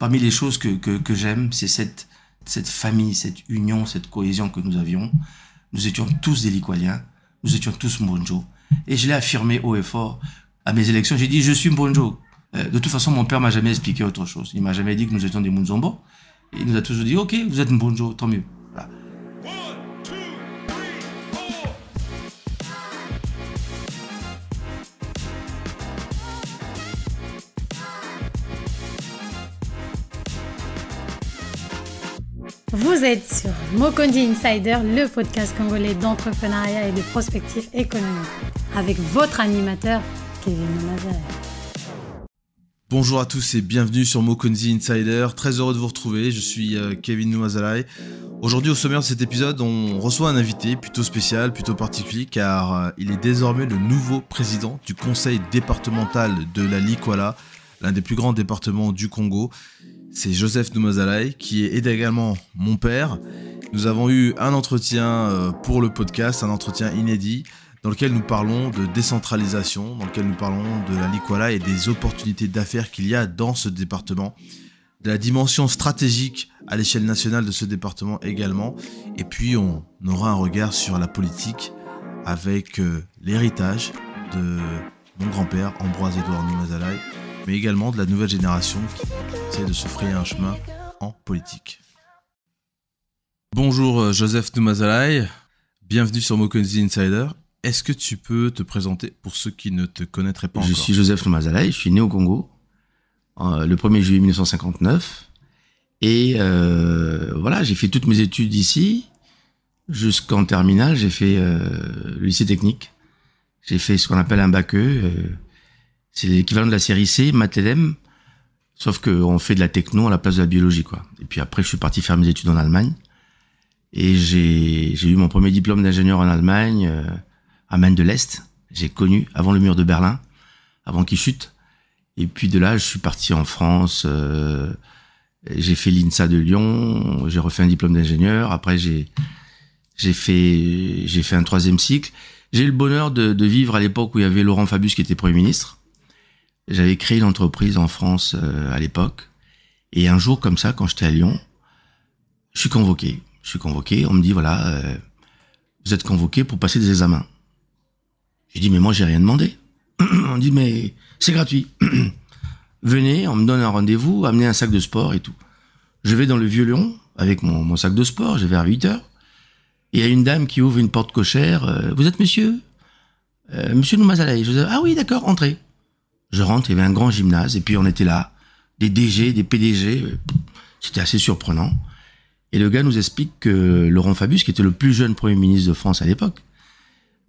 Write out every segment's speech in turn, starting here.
parmi les choses que, que, j'aime, c'est cette, cette famille, cette union, cette cohésion que nous avions. Nous étions tous des Liqualiens, nous étions tous Mbonjo. Et je l'ai affirmé haut et fort à mes élections. J'ai dit, je suis Mbonjo. Euh, de toute façon, mon père m'a jamais expliqué autre chose. Il m'a jamais dit que nous étions des Munzombo. Il nous a toujours dit, OK, vous êtes Mbonjo, tant mieux. Vous êtes sur Mokondi Insider, le podcast congolais d'entrepreneuriat et de prospective économique, avec votre animateur, Kevin Mazar. Bonjour à tous et bienvenue sur Mokonzi Insider. Très heureux de vous retrouver. Je suis euh, Kevin Nouazalai. Aujourd'hui, au sommaire de cet épisode, on reçoit un invité plutôt spécial, plutôt particulier, car euh, il est désormais le nouveau président du conseil départemental de la Likwala, l'un des plus grands départements du Congo. C'est Joseph Noumazalai, qui est également mon père. Nous avons eu un entretien euh, pour le podcast, un entretien inédit, dans lequel nous parlons de décentralisation, dans lequel nous parlons de la Likwala et des opportunités d'affaires qu'il y a dans ce département, de la dimension stratégique à l'échelle nationale de ce département également. Et puis on aura un regard sur la politique avec euh, l'héritage de mon grand-père, Ambroise-Édouard Noumazalai, mais également de la nouvelle génération qui essaie de se frayer un chemin en politique. Bonjour euh, Joseph Noumazalai, bienvenue sur Mokonzi Insider. Est-ce que tu peux te présenter pour ceux qui ne te connaîtraient pas Je encore suis Joseph Noumazalai, je suis né au Congo euh, le 1er juillet 1959. Et euh, voilà, j'ai fait toutes mes études ici. Jusqu'en terminale, j'ai fait euh, le lycée technique. J'ai fait ce qu'on appelle un bac E. c'est l'équivalent de la série C, LM, sauf qu'on fait de la techno à la place de la biologie, quoi. Et puis après, je suis parti faire mes études en Allemagne. Et j'ai eu mon premier diplôme d'ingénieur en Allemagne, euh, à Maine de l'Est. J'ai connu avant le mur de Berlin, avant qu'il chute. Et puis de là, je suis parti en France. euh, j'ai fait l'INSA de Lyon. J'ai refait un diplôme d'ingénieur. Après, j'ai fait fait un troisième cycle. J'ai eu le bonheur de, de vivre à l'époque où il y avait Laurent Fabius qui était premier ministre. J'avais créé une entreprise en France euh, à l'époque. Et un jour comme ça, quand j'étais à Lyon, je suis convoqué. Je suis convoqué. On me dit voilà, euh, vous êtes convoqué pour passer des examens. J'ai dit mais moi j'ai rien demandé. on dit mais c'est gratuit. Venez, on me donne un rendez-vous, amenez un sac de sport et tout. Je vais dans le Vieux Lyon avec mon, sac de sport, je vais vers 8 heures. Et il y a une dame qui ouvre une porte cochère. euh, vous êtes monsieur? Monsieur Noumazalai. Je dis, ah oui, d'accord, entrez. Je rentre, il y avait un grand gymnase, et puis on était là, des DG, des PDG. euh, C'était assez surprenant. Et le gars nous explique que Laurent Fabius, qui était le plus jeune Premier ministre de France à l'époque,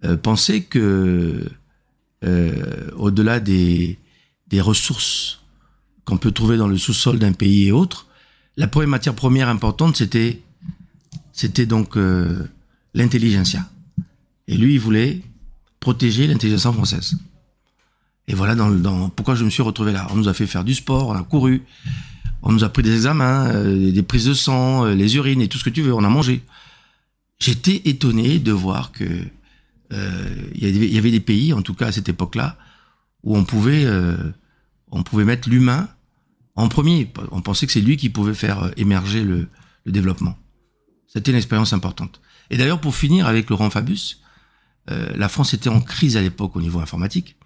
euh, pensait que, euh, au-delà des, ressources qu'on peut trouver dans le sous-sol d'un pays et autres, la première matière première importante, c'était c'était donc l'intelligentsia. Et lui, il voulait protéger l'intelligence française. Et voilà pourquoi je me suis retrouvé là. On nous a fait faire du sport, on a couru, on nous a pris des examens, euh, des prises de sang, euh, les urines et tout ce que tu veux. On a mangé. J'étais étonné de voir que euh, il y avait- des pays, en tout cas à cette époque-là, où on pouvait on pouvait mettre l'humain en premier. On pensait que c'est lui qui pouvait faire émerger le, développement. C'était une expérience importante. Et d'ailleurs, pour finir avec Laurent Fabius, la France était en crise à l'époque au niveau informatique.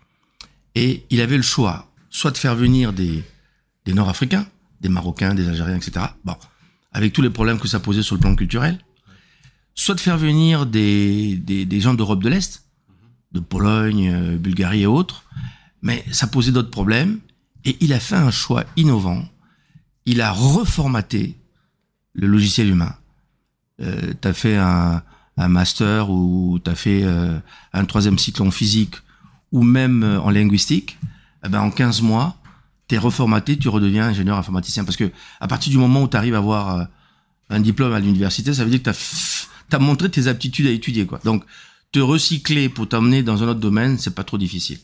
Et il avait le choix, soit de faire venir des, Nord-Africains, des Marocains, des Algériens, etc. Bon, avec tous les problèmes que ça posait sur le plan culturel. Soit de faire venir des, gens d'Europe de l'Est, de Pologne, euh, Bulgarie et autres. Mais ça posait d'autres problèmes. Et il a fait un choix innovant. Il a reformaté le logiciel humain euh, tu as fait un, un master ou tu as fait euh, un troisième cycle en physique ou même euh, en linguistique, eh ben en 15 mois, tu es reformaté, tu redeviens ingénieur informaticien. Parce que à partir du moment où tu arrives à avoir euh, un diplôme à l'université, ça veut dire que tu as, montré tes aptitudes à étudier. quoi. Donc, te recycler pour t'emmener dans un autre domaine, c'est pas trop difficile.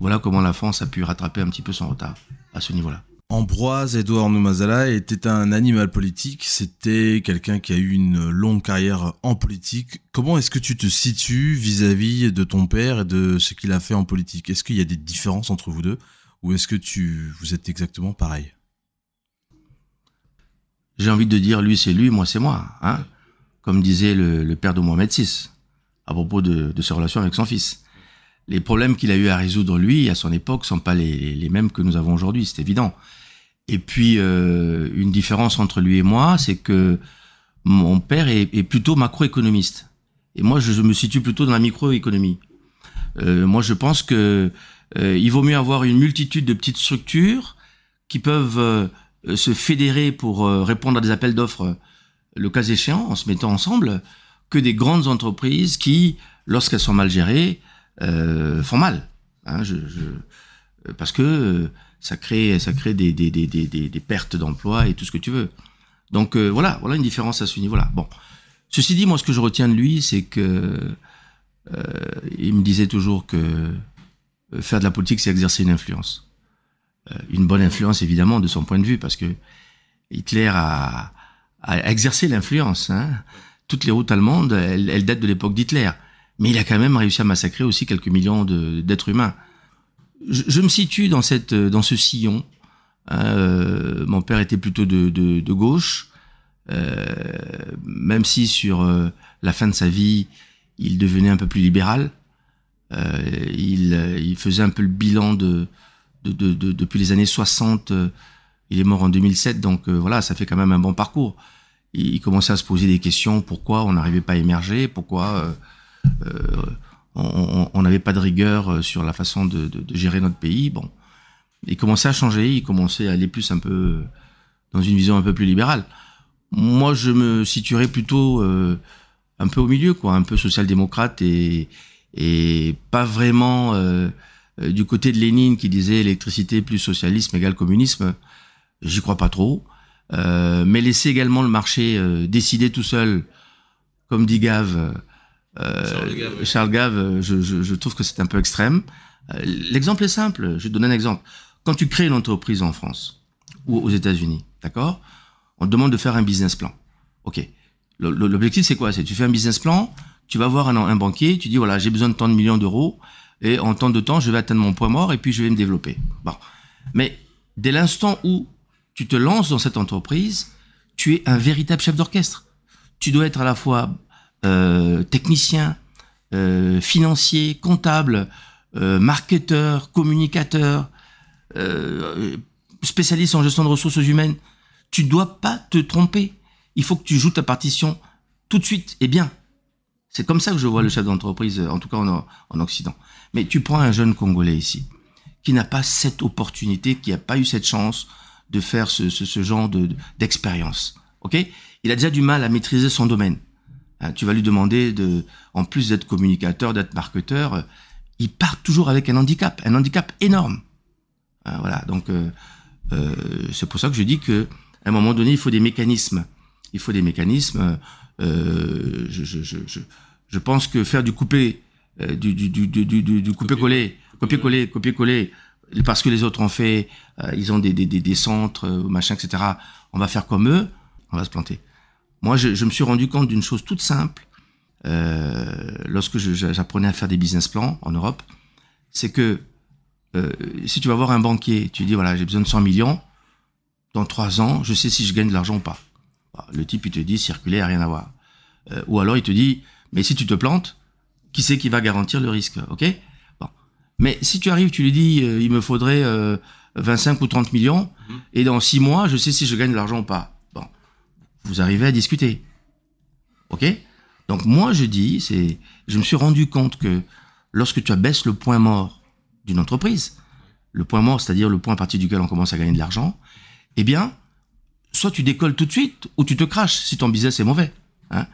Voilà comment la France a pu rattraper un petit peu son retard à ce niveau-là. Ambroise Edouard Noumazala était un animal politique, c'était quelqu'un qui a eu une longue carrière en politique. Comment est-ce que tu te situes vis-à-vis de ton père et de ce qu'il a fait en politique? Est-ce qu'il y a des différences entre vous deux? Ou est-ce que tu vous êtes exactement pareil? J'ai envie de dire lui c'est lui, moi c'est moi, hein, comme disait le, père de Mohamed VI à propos de, de ses relations avec son fils. Les problèmes qu'il a eu à résoudre lui à son époque sont pas les mêmes que nous avons aujourd'hui, c'est évident. Et puis euh, une différence entre lui et moi, c'est que mon père est, plutôt macroéconomiste et moi je, me situe plutôt dans la microéconomie. Euh, moi je pense que euh, il vaut mieux avoir une multitude de petites structures qui peuvent se fédérer pour répondre à des appels d'offres le cas échéant en se mettant ensemble que des grandes entreprises qui, lorsqu'elles sont mal gérées, font mal. Hein, parce que ça crée, ça crée des, pertes d'emplois et tout ce que tu veux. Donc euh, voilà, voilà une différence à ce niveau-là. Bon, ceci dit, moi ce que je retiens de lui, c'est que euh, il me disait toujours que faire de la politique, c'est exercer une influence. Euh, une bonne influence évidemment de son point de vue, parce que Hitler a, a exercé l'influence. Hein. Toutes les routes allemandes, elles, elles datent de l'époque d'Hitler. Mais il a quand même réussi à massacrer aussi quelques millions d'êtres humains. Je, me situe dans, cette, dans ce sillon. Euh, mon père était plutôt de, de, de gauche, euh, même si sur euh, la fin de sa vie, il devenait un peu plus libéral. Euh, il, il, faisait un peu le bilan de, de, de, de, depuis les années 60. il est mort en 2007, donc euh, voilà, ça fait quand même un bon parcours. Il, il commençait à se poser des questions pourquoi on n'arrivait pas à émerger, pourquoi euh, on n'avait pas de rigueur sur la façon de, gérer notre pays. Bon, il commençait à changer, il commençait à aller plus un peu dans une vision un peu plus libérale. Moi, je me situerais plutôt euh, un peu au milieu, quoi, un peu social-démocrate et, pas vraiment euh, du côté de Lénine qui disait électricité plus socialisme égale communisme. J'y crois pas trop. Euh, mais laisser également le marché euh, décider tout seul, comme dit Gave, euh, Charles Gave, Charles Gave je, je, je, trouve que c'est un peu extrême. Euh, l'exemple est simple. Je vais te donner un exemple. Quand tu crées une entreprise en France ou aux États-Unis, d'accord On te demande de faire un business plan. Ok. L'objectif, c'est quoi? C'est tu fais un business plan, tu vas voir un, un banquier, tu dis voilà, j'ai besoin de tant de millions d'euros et en tant de temps, je vais atteindre mon point mort et puis je vais me développer. Bon. Mais dès l'instant où tu te lances dans cette entreprise, tu es un véritable chef d'orchestre. Tu dois être à la fois euh, technicien, euh, financier, comptable, euh, marketeur, communicateur, spécialiste en gestion de ressources humaines. Tu dois pas te tromper. Il faut que tu joues ta partition tout de suite et bien. C'est comme ça que je vois le chef d'entreprise, en tout cas en, en, Occident. Mais tu prends un jeune Congolais ici, qui n'a pas cette opportunité, qui n'a pas eu cette chance de faire ce, genre d'expérience. Il a déjà du mal à maîtriser son domaine. Hein, tu vas lui demander de, en plus d'être communicateur, d'être marketeur, euh, il part toujours avec un handicap, un handicap énorme. Hein, voilà, donc euh, euh, c'est pour ça que je dis que à un moment donné, il faut des mécanismes. Il faut des mécanismes. Euh, je, je, je, je, pense que faire du coupé, euh, du, du, du, du, coupé-collé, copier-coller, copier-coller, parce que les autres ont fait, ils ont des, des, des, des centres, machin, etc. On va faire comme eux, on va se planter. Moi, je, je me suis rendu compte d'une chose toute simple euh, lorsque j'apprenais à faire des business plans en Europe, c'est que euh, si tu vas voir un banquier, tu dis voilà j'ai besoin de 100 millions, dans trois ans, je sais si je gagne de l'argent ou pas. Le type il te dit circuler, rien à voir. Euh, ou alors il te dit mais si tu te plantes, qui c'est qui va garantir le risque, ok? Bon. Mais si tu arrives, tu lui dis euh, il me faudrait 25 ou 30 millions mmh. et dans six mois, je sais si je gagne de l'argent ou pas. Vous arrivez à discuter, ok? Donc moi je dis, c'est, je me suis rendu compte que lorsque tu abaisses le point mort d'une entreprise, le point mort, c'est-à-dire le point à partir duquel on commence à gagner de l'argent, eh bien, soit tu décolles tout de suite, ou tu te craches si ton business est mauvais. Hein.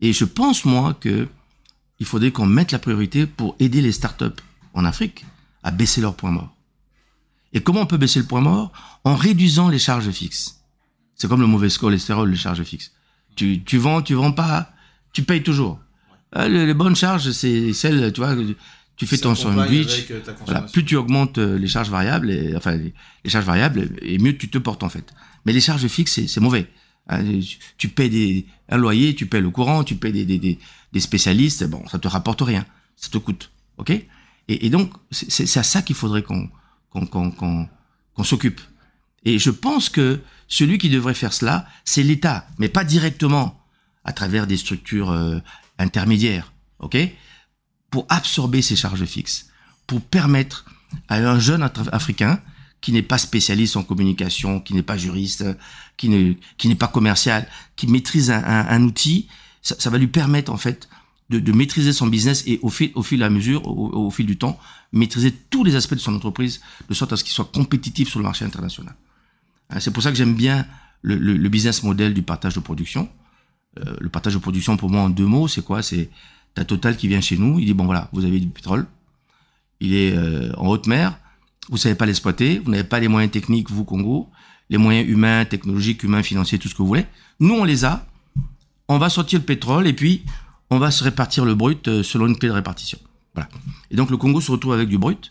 Et je pense moi que il faudrait qu'on mette la priorité pour aider les startups en Afrique à baisser leur point mort. Et comment on peut baisser le point mort? En réduisant les charges fixes. C'est comme le mauvais cholestérol, les charges fixes. Tu, tu vends, tu vends pas, tu payes toujours. Euh, les, les, bonnes charges, c'est celles, tu vois, tu fais ton sandwich. euh, voilà, plus tu augmentes euh, les charges variables, et, enfin les, charges variables, et mieux tu te portes en fait. Mais les charges fixes, c'est mauvais. Hein, tu, payes des, un loyer, tu payes le courant, tu payes des, des, des, spécialistes, bon, ça te rapporte rien, ça te coûte, ok? Et, et, donc c'est à ça qu'il faudrait qu'on qu'on qu'on qu'on s'occupe. Et je pense que celui qui devrait faire cela, c'est l'État, mais pas directement à travers des structures euh, intermédiaires, ok? Pour absorber ces charges fixes, pour permettre à un jeune africain qui n'est pas spécialiste en communication, qui n'est pas juriste, qui ne qui n'est pas commercial, qui maîtrise un, outil, ça, va lui permettre en fait de, maîtriser son business et au fil au fil à mesure, au, fil du temps, maîtriser tous les aspects de son entreprise de sorte à ce qu'il soit compétitif sur le marché international. Hein, c'est pour ça que j'aime bien le, business model du partage de production. Euh, le partage de production pour moi en deux mots, c'est quoi? C'est ta Total qui vient chez nous, il dit bon voilà, vous avez du pétrole, il est euh, en haute mer, vous savez pas l'exploiter, vous n'avez pas les moyens techniques, vous, Congo, les moyens humains, technologiques, humains, financiers, tout ce que vous voulez. Nous, on les a. On va sortir le pétrole et puis on va se répartir le brut euh, selon une clé de répartition. Voilà. Et donc le Congo se retrouve avec du brut.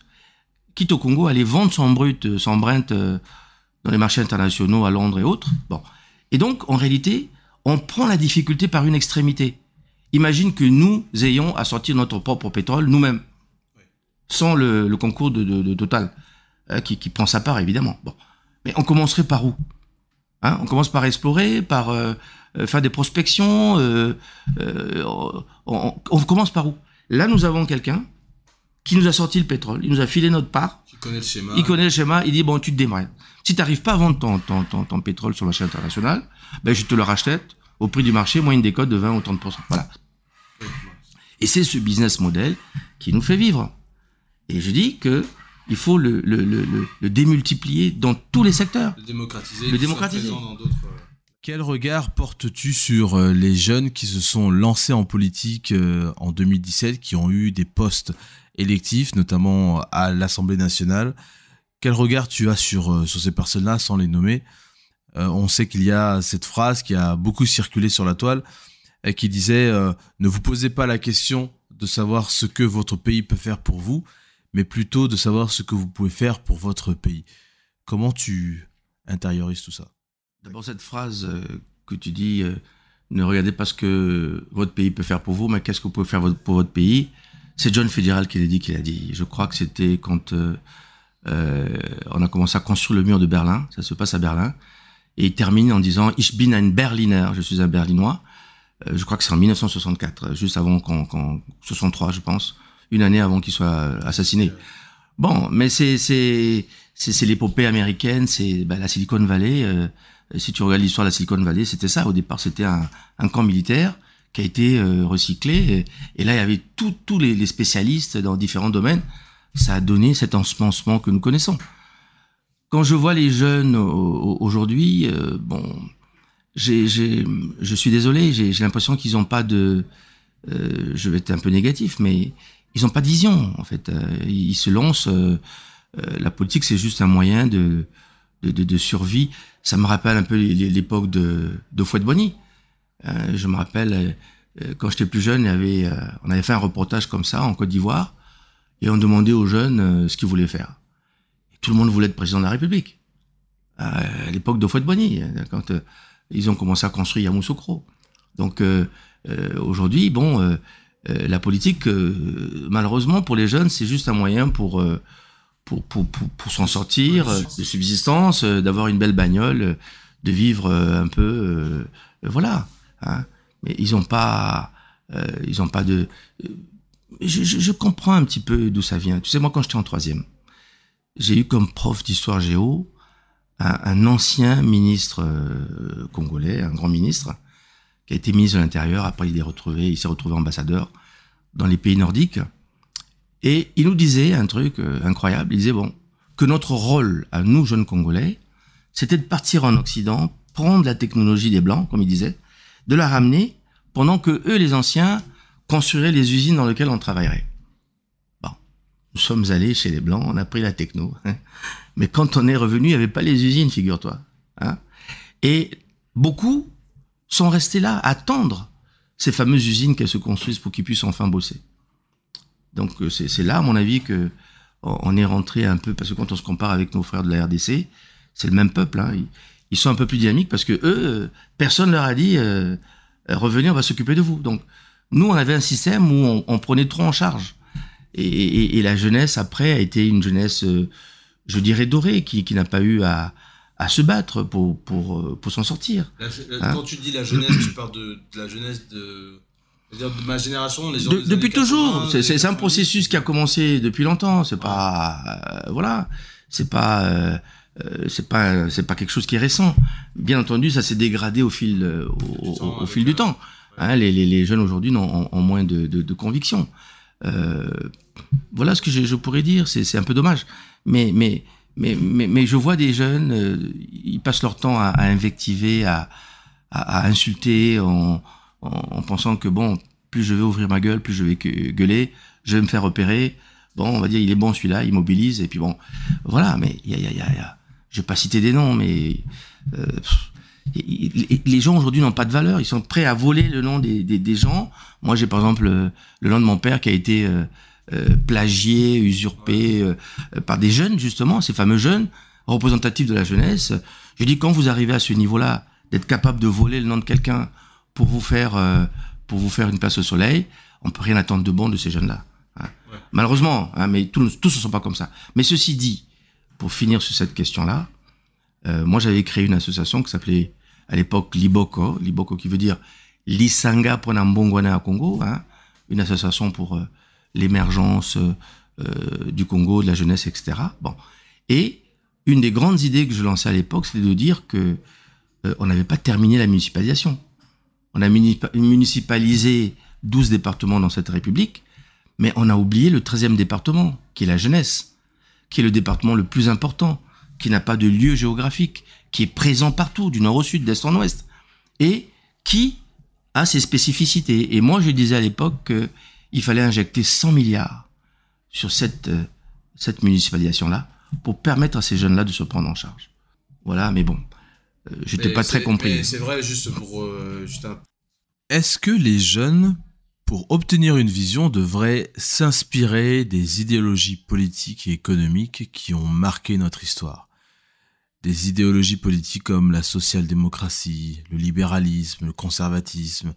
Quitte au Congo aller vendre son brut, son brent dans les marchés internationaux à Londres et autres. Bon. Et donc, en réalité, on prend la difficulté par une extrémité. Imagine que nous ayons à sortir notre propre pétrole nous-mêmes, sans le, concours de, Total. Euh, qui, prend sa part évidemment. Bon, mais on commencerait par où? Hein On commence par explorer, par euh, euh faire des prospections. Euh, on, commence par où? Là, nous avons quelqu'un qui nous a sorti le pétrole, il nous a filé notre part. Il connaît le schéma. Il connaît le schéma. Il dit bon, tu te démarres. Si tu n'arrives pas à vendre ton, ton, ton, ton, pétrole sur le marché international, ben je te le rachète au prix du marché, moyenne des codes de 20 ou 30 Voilà. Et c'est ce business model qui nous fait vivre. Et je dis que il faut le, le, le, le, démultiplier dans tous les secteurs. Le démocratiser. Le démocratiser. Dans Quel regard portes-tu sur euh, les jeunes qui se sont lancés en politique euh, en 2017, qui ont eu des postes électifs, notamment à l'Assemblée nationale Quel regard tu as sur, euh, sur ces personnes-là, sans les nommer On sait qu'il y a cette phrase qui a beaucoup circulé sur la toile, et qui disait Ne vous posez pas la question de savoir ce que votre pays peut faire pour vous, mais plutôt de savoir ce que vous pouvez faire pour votre pays. Comment tu intériorises tout ça? D'abord cette phrase euh, que tu dis, euh, ne regardez pas ce que votre pays peut faire pour vous, mais qu'est-ce que vous pouvez faire pour votre pays. C'est John l'a dit, qui l'a dit. Je crois que c'était quand euh, euh, on a commencé à construire le mur de Berlin, ça se passe à Berlin, et il termine en disant Ich bin ein Berliner, je suis un Berlinois. Euh, je crois que c'est en 1964, juste avant qu'on, 63 je pense une année avant qu'il soit assassiné. Bon, mais c'est c'est l'épopée américaine, c'est bah, la Silicon Valley. Euh, si tu regardes l'histoire de la Silicon Valley, c'était ça. Au départ, c'était un, un, camp militaire qui a été euh, recyclé. Et, là, il y avait tous les, les, spécialistes dans différents domaines. Ça a donné cet ensemencement que nous connaissons. Quand je vois les jeunes aujourd'hui, euh, bon, j'ai, je suis désolé, j'ai l'impression qu'ils n'ont pas de, euh, je vais être un peu négatif, mais ils n'ont pas de vision en fait. Euh, ils se lancent. Euh, euh, la politique, c'est juste un moyen de, de, de, de, survie. Ça me rappelle un peu l'époque de, de Fouet de Bonny. Je me rappelle quand j'étais plus jeune, on avait fait un reportage comme ça en Côte d'Ivoire et on demandait aux jeunes ce qu'ils voulaient faire. Tout le monde voulait être président de la République. À l'époque de Fouet de Bonny, quand ils ont commencé à construire Yamoussoukro. Donc aujourd'hui, bon euh, la politique, euh, malheureusement pour les jeunes, c'est juste un moyen euh, pour, pour, pour, pour s'en sortir, de subsistance, d'avoir une belle bagnole, de vivre un peu, voilà. Hein. Mais ils ont pas, ils ont pas de. Je, je, comprends un petit peu d'où ça vient. Tu sais, moi, quand j'étais en troisième, j'ai eu comme prof d'histoire géo un, ancien ministre congolais, un grand ministre, qui a été ministre de l'Intérieur. Après, il est retrouvé, il s'est retrouvé ambassadeur dans les pays nordiques. Et il nous disait un truc euh, incroyable. Il disait bon que notre rôle à nous jeunes Congolais, c'était de partir en Occident, prendre la technologie des blancs, comme il disait, de la ramener, pendant que eux, les anciens, construiraient les usines dans lesquelles on travaillerait. Bon, nous sommes allés chez les blancs, on a pris la techno. Hein. Mais quand on est revenu, il n'y avait pas les usines, figure-toi. Hein. Et beaucoup sont restés là, attendre ces fameuses usines qu'elles se construisent pour qu'ils puissent enfin bosser. Donc euh, c'est là, à mon avis, que on est rentré un peu, parce que quand on se compare avec nos frères de la RDC, c'est le même peuple. Hein, ils, sont un peu plus dynamiques parce que eux, euh, personne leur a dit euh, revenez, on va s'occuper de vous. Donc nous, on avait un système où on, on prenait trop en charge. Et, et, et, la jeunesse après a été une jeunesse, je dirais dorée, qui, qui n'a pas eu à, à se battre pour, pour, pour s'en sortir. Hein quand tu dis la jeunesse, tu parles de, la jeunesse de, de ma génération, les gens Depuis toujours. C'est un processus qui a commencé depuis longtemps. C'est pas, voilà, c'est pas. Euh, c'est pas c'est pas quelque chose qui est récent. Bien entendu, ça s'est dégradé au fil euh, au, fil du temps. Hein, les, les, les, jeunes aujourd'hui ont, ont, moins de, de, de conviction. Euh, voilà ce que je, je pourrais dire. C'est un peu dommage, mais mais mais mais, mais je vois des jeunes, euh, ils passent leur temps à, à invectiver, à, à, à insulter, en, en, en, pensant que bon, plus je vais ouvrir ma gueule, plus je vais gueuler, je vais me faire repérer. Bon, on va dire il est bon celui-là, il mobilise et puis bon, voilà. Mais il a, y, a, y a je vais pas citer des noms, mais euh, les gens aujourd'hui n'ont pas de valeur. Ils sont prêts à voler le nom des, des, des gens. Moi, j'ai par exemple le, le, nom de mon père qui a été euh, euh, plagié, usurpé euh, par des jeunes justement, ces fameux jeunes représentatifs de la jeunesse. Je dis quand vous arrivez à ce niveau-là, d'être capable de voler le nom de quelqu'un pour vous faire euh, pour vous faire une place au soleil, on peut rien attendre de bon de ces jeunes-là. Hein. Ouais. Malheureusement, hein, mais tous, tous ne sont pas comme ça. Mais ceci dit, pour finir sur cette question-là, euh, moi j'avais créé une association qui s'appelait à l'époque Liboko, Liboko qui veut dire Lisanga Ponambongwana à Congo, hein, une association pour euh, l'émergence euh, du Congo, de la jeunesse, etc. Bon, et une des grandes idées que je lançais à l'époque, c'était de dire que on n'avait pas terminé la municipalisation. On a municipalisé 12 départements dans cette République, mais on a oublié le 13e département, qui est la jeunesse qui est le département le plus important, qui n'a pas de lieu géographique, qui est présent partout, du nord au sud, d'est en ouest, et qui a ses spécificités. Et moi, je disais à l'époque qu'il fallait injecter 100 milliards sur cette, euh, cette municipalisation-là pour permettre à ces jeunes-là de se prendre en charge. Voilà, mais bon, euh, j'étais pas très compris. C'est vrai, juste pour... Euh, juste un... Est-ce que les jeunes pour obtenir une vision, devrait s'inspirer des idéologies politiques et économiques qui ont marqué notre histoire. Des idéologies politiques comme la social-démocratie, le libéralisme, le conservatisme,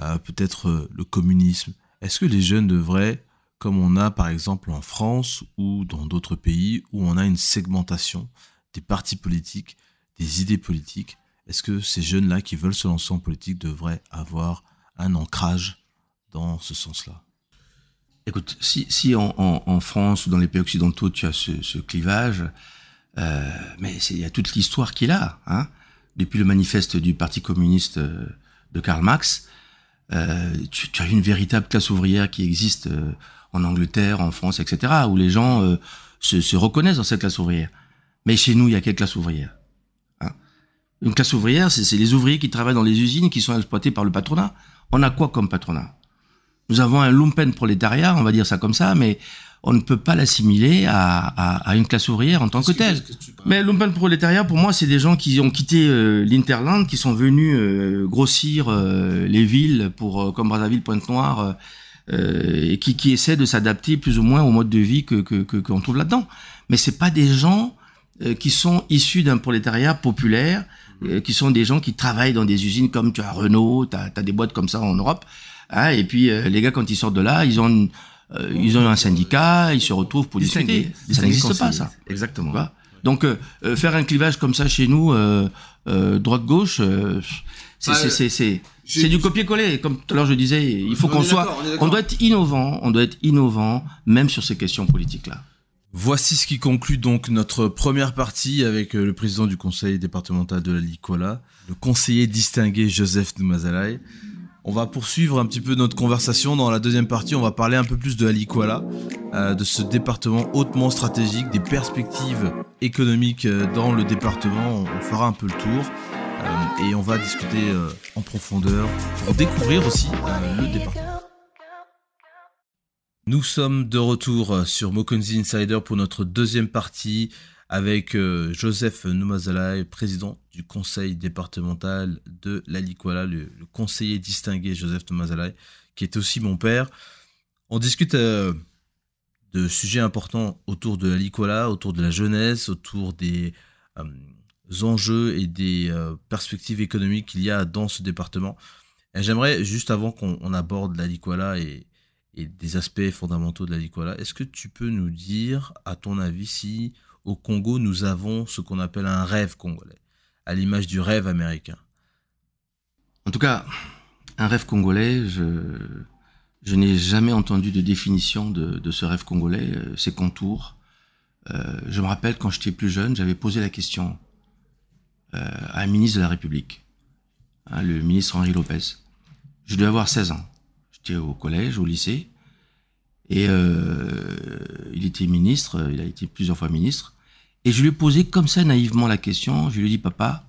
euh, peut-être euh, le communisme. Est-ce que les jeunes devraient, comme on a par exemple en France ou dans d'autres pays où on a une segmentation des partis politiques, des idées politiques, est-ce que ces jeunes-là qui veulent se lancer en politique devraient avoir un ancrage dans ce sens-là Écoute, si, en, France ou dans les pays occidentaux tu as ce, clivage, euh, mais il y a toute l'histoire qu'il a. Hein Depuis le manifeste du Parti communiste euh, de Karl Marx, euh, tu, as une véritable classe ouvrière qui existe en Angleterre, en France, etc., où les gens se, se, reconnaissent dans cette classe ouvrière. Mais chez nous, il y a quelle classe ouvrière hein? Une classe ouvrière, c'est les ouvriers qui travaillent dans les usines qui sont exploités par le patronat. On a quoi comme patronat? Nous avons un lumpen prolétariat, on va dire ça comme ça, mais on ne peut pas l'assimiler à, à, à, une classe ouvrière en tant que telle. Que mais lumpen prolétariat, pour moi, c'est des gens qui ont quitté euh, l'Interland, qui sont venus euh, grossir euh, les villes pour euh, comme Brazzaville, Pointe-Noire, euh, et qui, qui essaient de s'adapter plus ou moins au mode de vie que qu'on que, qu'on trouve là-dedans. Mais c'est pas des gens qui sont issus d'un prolétariat populaire, qui sont des gens qui travaillent dans des usines comme tu as Renault, tu as, as, des boîtes comme ça en Europe. Hein, et puis euh, les gars, quand ils sortent de là, ils ont euh, ils ont un syndicat, ils se retrouvent pour discuter. Ça n'existe pas, ça. Exactement. Voilà. Donc euh, euh, faire un clivage comme ça chez nous, euh, euh, droite-gauche, c'est bah, c'est du copier-coller. Comme tout à l'heure je disais, il faut qu'on soit, on, on doit être innovant, on doit être innovant, même sur ces questions politiques-là. Voici ce qui conclut donc notre première partie avec le président du conseil départemental de la Licola, le conseiller distingué Joseph Noumazalaï. On va poursuivre un petit peu notre conversation. Dans la deuxième partie, on va parler un peu plus de Aliquala, euh, de ce département hautement stratégique, des perspectives économiques euh, dans le département. On fera un peu le tour euh, et on va discuter en profondeur pour découvrir aussi le département. Nous sommes de retour sur Mokonzi Insider pour notre deuxième partie avec euh, Joseph Noumazala, président du conseil départemental de l'Aliquala, le, le, conseiller distingué Joseph Noumazala, qui est aussi mon père. On discute euh, de sujets importants autour de l'Aliquala, autour de la jeunesse, autour des euh, enjeux et des perspectives économiques qu'il y a dans ce département. J'aimerais, juste avant qu'on aborde l'Aliquala et, et des aspects fondamentaux de l'Aliquala, est-ce que tu peux nous dire, à ton avis, si au Congo, nous avons ce qu'on appelle un rêve congolais, à l'image du rêve américain. En tout cas, un rêve congolais, je, n'ai jamais entendu de définition de, de ce rêve congolais, euh, ses contours. Euh, je me rappelle quand j'étais plus jeune, j'avais posé la question euh, à un ministre de la République, hein, le ministre Henri Lopez. Je devais avoir 16 ans. J'étais au collège, au lycée, et euh, il était ministre, il a été plusieurs fois ministre. Et je lui ai posé comme ça naïvement la question. Je lui ai dit, papa,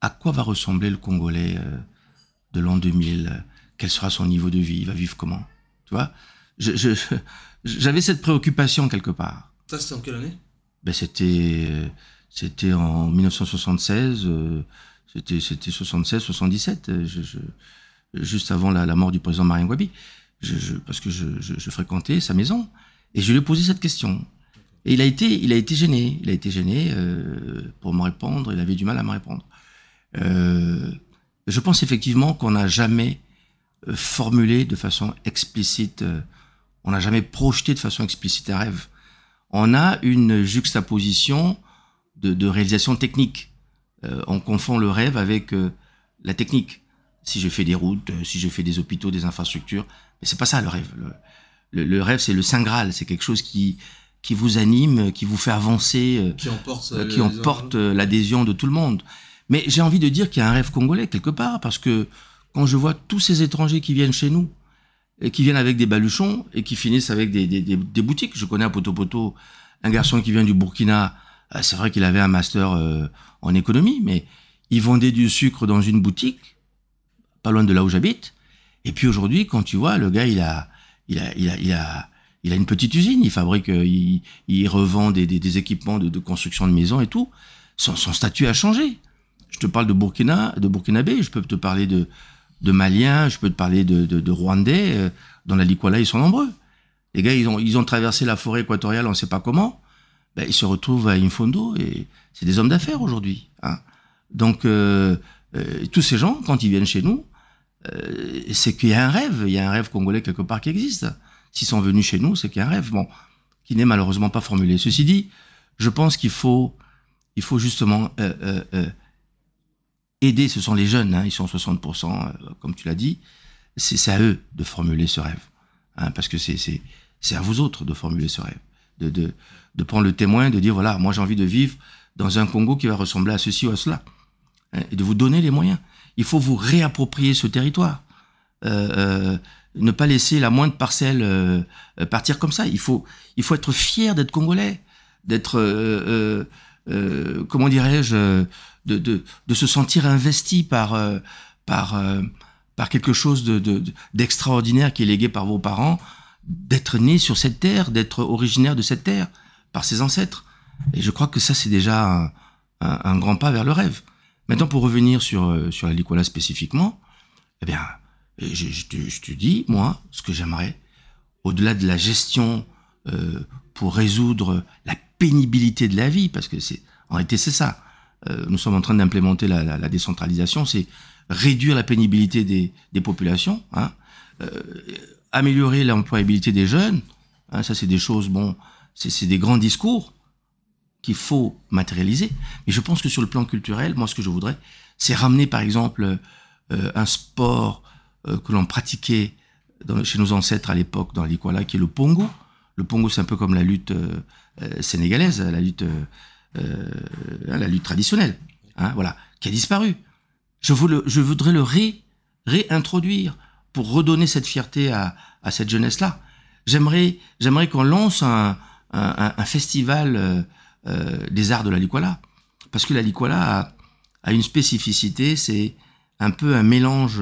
à quoi va ressembler le Congolais euh, de l'an 2000 Quel sera son niveau de vie? Il va vivre comment? Tu vois? J'avais cette préoccupation quelque part. Ça, c'était en quelle année? Ben, C'était c'était en 1976, euh, c'était c'était 76, 77, je, je, juste avant la, la, mort du président Marien Gwabi, je, parce que je, fréquentais sa maison et je lui ai posé cette question. Et il a été, il a été gêné, il a été gêné euh, pour me répondre. Il avait du mal à me répondre. Euh, je pense effectivement qu'on n'a jamais euh, formulé de façon explicite, euh, on n'a jamais projeté de façon explicite un rêve. On a une juxtaposition de, de réalisation technique. Euh, on confond le rêve avec la technique. Si je fais des routes, si je fais des hôpitaux, des infrastructures, mais c'est pas ça le rêve. Le, le, le rêve, c'est le saint graal. C'est quelque chose qui qui vous anime, qui vous fait avancer, qui emporte, qui emporte l'adhésion de tout le monde. Mais j'ai envie de dire qu'il y a un rêve congolais quelque part, parce que quand je vois tous ces étrangers qui viennent chez nous, et qui viennent avec des baluchons, et qui finissent avec des, des, des, des boutiques, je connais à Poto Poto un garçon qui vient du Burkina, c'est vrai qu'il avait un master euh, en économie, mais il vendait du sucre dans une boutique, loin de là où j'habite, et puis aujourd'hui, quand tu vois, le gars, il a, il a, il a, il a, une petite usine, il fabrique, il, il revend des, des, équipements de, construction de maisons et tout. Son, statut a changé. Je te parle de Burkina, de Burkinabé, je peux te parler de, de Maliens, je peux te parler de, de, de Rwandais. Dans la Likwala, ils sont nombreux. Les gars, ils ont, ils ont traversé la forêt équatoriale, on ne sait pas comment. Ben, ils se retrouvent à Infondo et c'est des hommes d'affaires aujourd'hui. Hein. Donc, euh, euh, tous ces gens, quand ils viennent chez nous, euh, c'est qu'il y a un rêve, il y a un rêve congolais quelque part qui existe. S'ils sont venus chez nous, c'est qu'il y a un rêve, bon, qui n'est malheureusement pas formulé. Ceci dit, je pense qu'il faut, il faut justement euh, euh, aider, ce sont les jeunes, hein, ils sont 60%, euh, comme tu l'as dit, c'est à eux de formuler ce rêve. Hein, parce que c'est à vous autres de formuler ce rêve. De, de, de prendre le témoin, de dire, voilà, moi j'ai envie de vivre dans un Congo qui va ressembler à ceci ou à cela. Hein, et de vous donner les moyens. Il faut vous réapproprier ce territoire. Euh, euh, ne pas laisser la moindre parcelle euh, partir comme ça. Il faut, il faut être fier d'être congolais, d'être, comment dirais-je, de, se sentir investi par, par, quelque chose de, d'extraordinaire qui est légué par vos parents, d'être né sur cette terre, d'être originaire de cette terre par ses ancêtres. Et je crois que ça, c'est déjà un, grand pas vers le rêve. Maintenant, pour revenir sur, sur la spécifiquement, eh bien, je, je, te, je, te, dis, moi, ce que j'aimerais, au-delà de la gestion euh, pour résoudre la pénibilité de la vie, parce que c'est en réalité c'est ça. Euh, nous sommes en train d'implémenter la, la, la, décentralisation, c'est réduire la pénibilité des, des populations, hein, euh, améliorer l'employabilité des jeunes. Hein, ça, c'est des choses, bon, c'est des grands discours qu'il faut matérialiser. Mais je pense que sur le plan culturel, moi, ce que je voudrais, c'est ramener, par exemple, euh, un sport euh, que l'on pratiquait chez nos ancêtres à l'époque dans l'Ikwala, qui est le pongo. Le pongo, c'est un peu comme la lutte euh, sénégalaise, la lutte, lutte traditionnelle, hein, voilà, qui a disparu. Je, voudrais le ré, réintroduire pour redonner cette fierté à, cette jeunesse-là. J'aimerais, j'aimerais qu'on lance un festival euh, des arts de la Likwala, parce que la Likwala a, a une spécificité, c'est un peu un mélange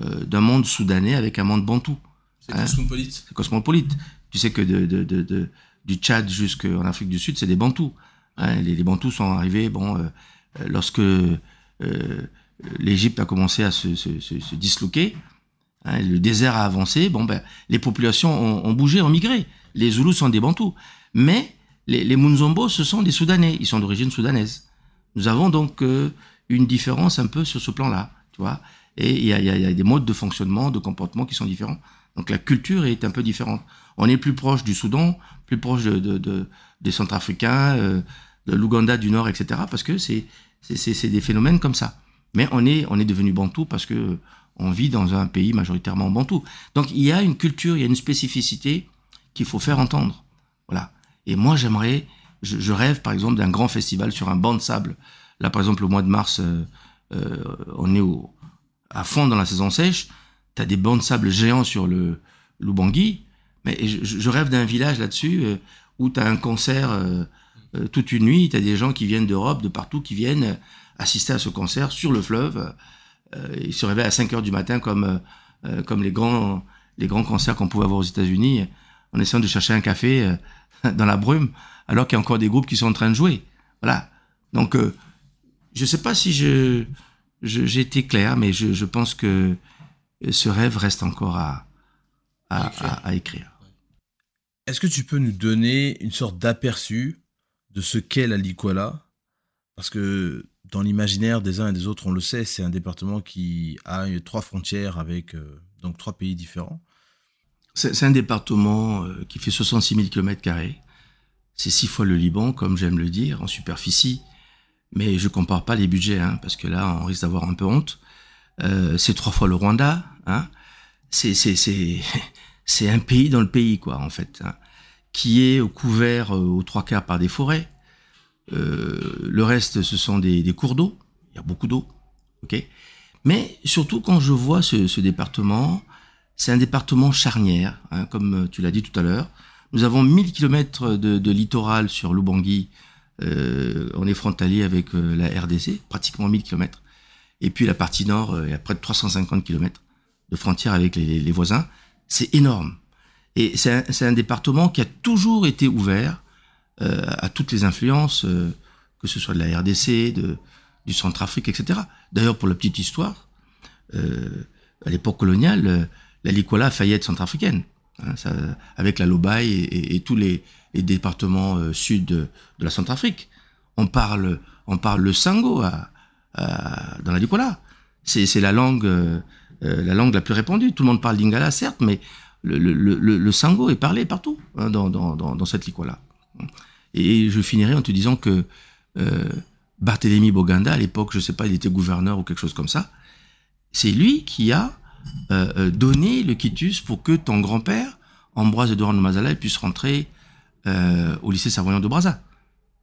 euh, d'un monde soudanais avec un monde bantou. C'est hein cosmopolite. C'est cosmopolite. Tu sais que de, de, du Tchad jusqu'en Afrique du Sud, c'est des bantous. Hein, les, les, bantous sont arrivés, bon, euh, lorsque euh, l'Égypte a commencé à se, se, se, se disloquer, hein, le désert a avancé, bon, ben, les populations ont, ont, bougé, ont migré. Les Zoulous sont des bantous. Mais les, les Munzombo, ce sont des Soudanais, ils sont d'origine soudanaise. Nous avons donc euh, une différence un peu sur ce plan-là, tu vois. Et il y a, des modes de fonctionnement, de comportement qui sont différents. Donc la culture est un peu différente. On est plus proche du Soudan, plus proche de, de, de, des Centrafricains, euh, de l'Ouganda du Nord, etc. Parce que c'est des phénomènes comme ça. Mais on est on est devenu bantou parce que on vit dans un pays majoritairement bantou. Donc il y a une culture, il y a une spécificité qu'il faut faire entendre. Voilà. Et moi j'aimerais, je, rêve par exemple d'un grand festival sur un banc de sable. Là par exemple au mois de mars, euh, euh, on est au, à fond dans la saison sèche. T'as des bancs de sable géants sur le Lubangui. Mais je, rêve d'un village là-dessus euh, où tu as un concert toute une nuit, tu as des gens qui viennent d'Europe, de partout, qui viennent assister à ce concert sur le fleuve. ils se réveillent à 5 heures du matin comme, comme les, grands, les grands concerts qu'on pouvait avoir aux États-Unis, en essayant de chercher un café dans la brume, alors qu'il y a encore des groupes qui sont en train de jouer. Voilà. Donc, je sais pas si je j'ai été clair, mais je, je, pense que ce rêve reste encore à, à, à, à écrire. Est-ce que tu peux nous donner une sorte d'aperçu de ce qu'est la Likwala? Parce que dans l'imaginaire des uns et des autres, on le sait, c'est un département qui a trois frontières avec euh, donc trois pays différents. C'est un département euh, qui fait 66 000 km. C'est six fois le Liban, comme j'aime le dire, en superficie. Mais je compare pas les budgets, hein, parce que là, on risque d'avoir un peu honte. Euh, c'est trois fois le Rwanda. Hein. C'est un pays dans le pays, quoi, en fait, hein, qui est couvert euh, aux trois quarts par des forêts. Le reste, ce sont des, cours d'eau. Il y a beaucoup d'eau. Mais surtout, quand je vois ce département, c'est un département charnière, hein, comme tu l'as dit tout à l'heure. Nous avons 1000 km de, littoral sur Lubangui. Euh, on est frontalier avec euh, la RDC, pratiquement 1000 km. Et puis la partie nord, euh, il y a près de 350 km de frontière avec les, voisins. C'est énorme. Et c'est un, département qui a toujours été ouvert euh, à toutes les influences, euh, que ce soit de la RDC, de, du Centrafrique, etc. D'ailleurs, pour la petite histoire, euh, à l'époque coloniale, euh, la Likwala a failli être centrafricaine, hein, avec la Lobaye et, tous les, départements euh, sud de, la Centrafrique. On parle, on parle le Sango dans la Likwala. C'est la langue euh, euh, la langue la plus répandue. Tout le monde parle lingala, certes, mais le, sango est parlé partout hein, dans, cette liquola. Et je finirai en te disant que euh, Barthélemy Boganda, à l'époque, je sais pas, il était gouverneur ou quelque chose comme ça, c'est lui qui a euh, euh donné le quitus pour que ton grand-père, Ambroise de Mazala, puisse rentrer euh, au lycée Savoyant de Brazza.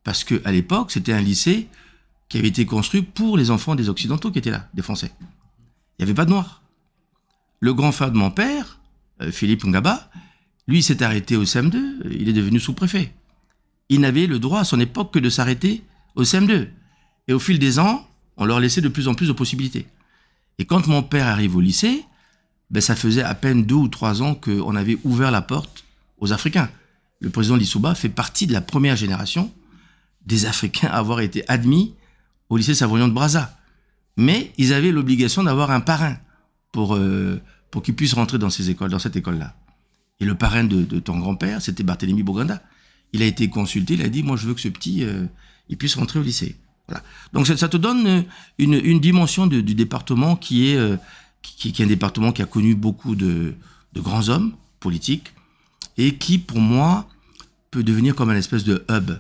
Parce que à l'époque, c'était un lycée qui avait été construit pour les enfants des Occidentaux qui étaient là, des Français. Il n'y avait pas de Noirs. Le grand frère de mon père, euh, Philippe Ngaba, lui s'est arrêté au CM2, il est devenu sous-préfet. Il n'avait le droit à son époque que de s'arrêter au CM2. Et au fil des ans, on leur laissait de plus en plus de possibilités. Et quand mon père arrive au lycée, ben ça faisait à peine deux ou trois ans qu'on avait ouvert la porte aux Africains. Le président Lissouba fait partie de la première génération des Africains à avoir été admis au lycée Savoyant de Brazza. Mais ils avaient l'obligation d'avoir un parrain pour, euh, pour qu'ils puissent rentrer dans ces écoles, dans cette école-là. Et le parrain de, de ton grand-père, c'était Barthélemy Boganda. Il a été consulté, il a dit, moi je veux que ce petit, euh, il puisse rentrer au lycée. Donc ça, te donne une, une dimension du département qui est, euh, qui, est un département qui a connu beaucoup de, grands hommes politiques et qui, pour moi, peut devenir comme un espèce de hub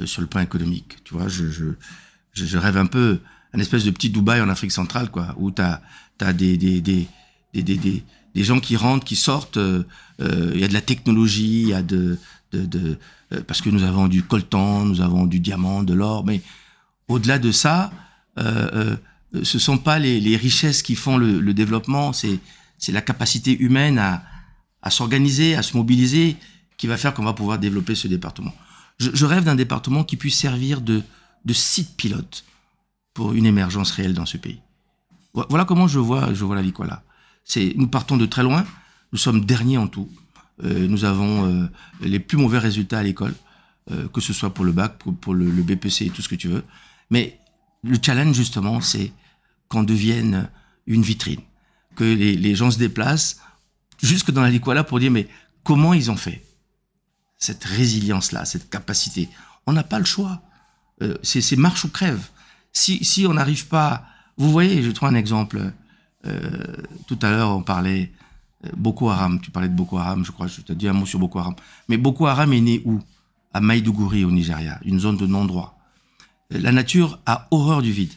euh, sur le plan économique. Tu vois, je, rêve un peu un espèce de petit Dubaï en Afrique centrale, quoi, où tu as T'as des, des, des, des, des, gens qui rentrent, qui sortent. Il euh, euh, y a de la technologie, il y a de, de, de euh, parce que nous avons du coltan, nous avons du diamant, de l'or, mais au-delà de ça, euh, euh, ce sont pas les, richesses qui font le, développement, c'est la capacité humaine à, à s'organiser, à se mobiliser, qui va faire qu'on va pouvoir développer ce département. Je, rêve d'un département qui puisse servir de, de site pilote pour une émergence réelle dans ce pays. Voilà comment je vois, je vois la Likwala. C'est, nous partons de très loin. Nous sommes derniers en tout. Euh, nous avons euh, les plus mauvais résultats à l'école, euh, que ce soit pour le bac, pour, pour le, le, BPC et tout ce que tu veux. Mais le challenge justement, c'est qu'on devienne une vitrine, que les, gens se déplacent jusque dans la Likwala pour dire mais comment ils ont fait cette résilience-là, cette capacité? On n'a pas le choix. Euh, c'est marche ou crève. Si, si on n'arrive pas vous voyez, je trouve un exemple. Euh, tout à l'heure, on parlait euh, Boko Haram. Tu parlais de Boko Haram, je crois. Je t'ai dit un mot sur Boko Haram. Mais Boko Haram est né où? À Maïdougouri au Nigeria, une zone de non-droit. La nature a horreur du vide.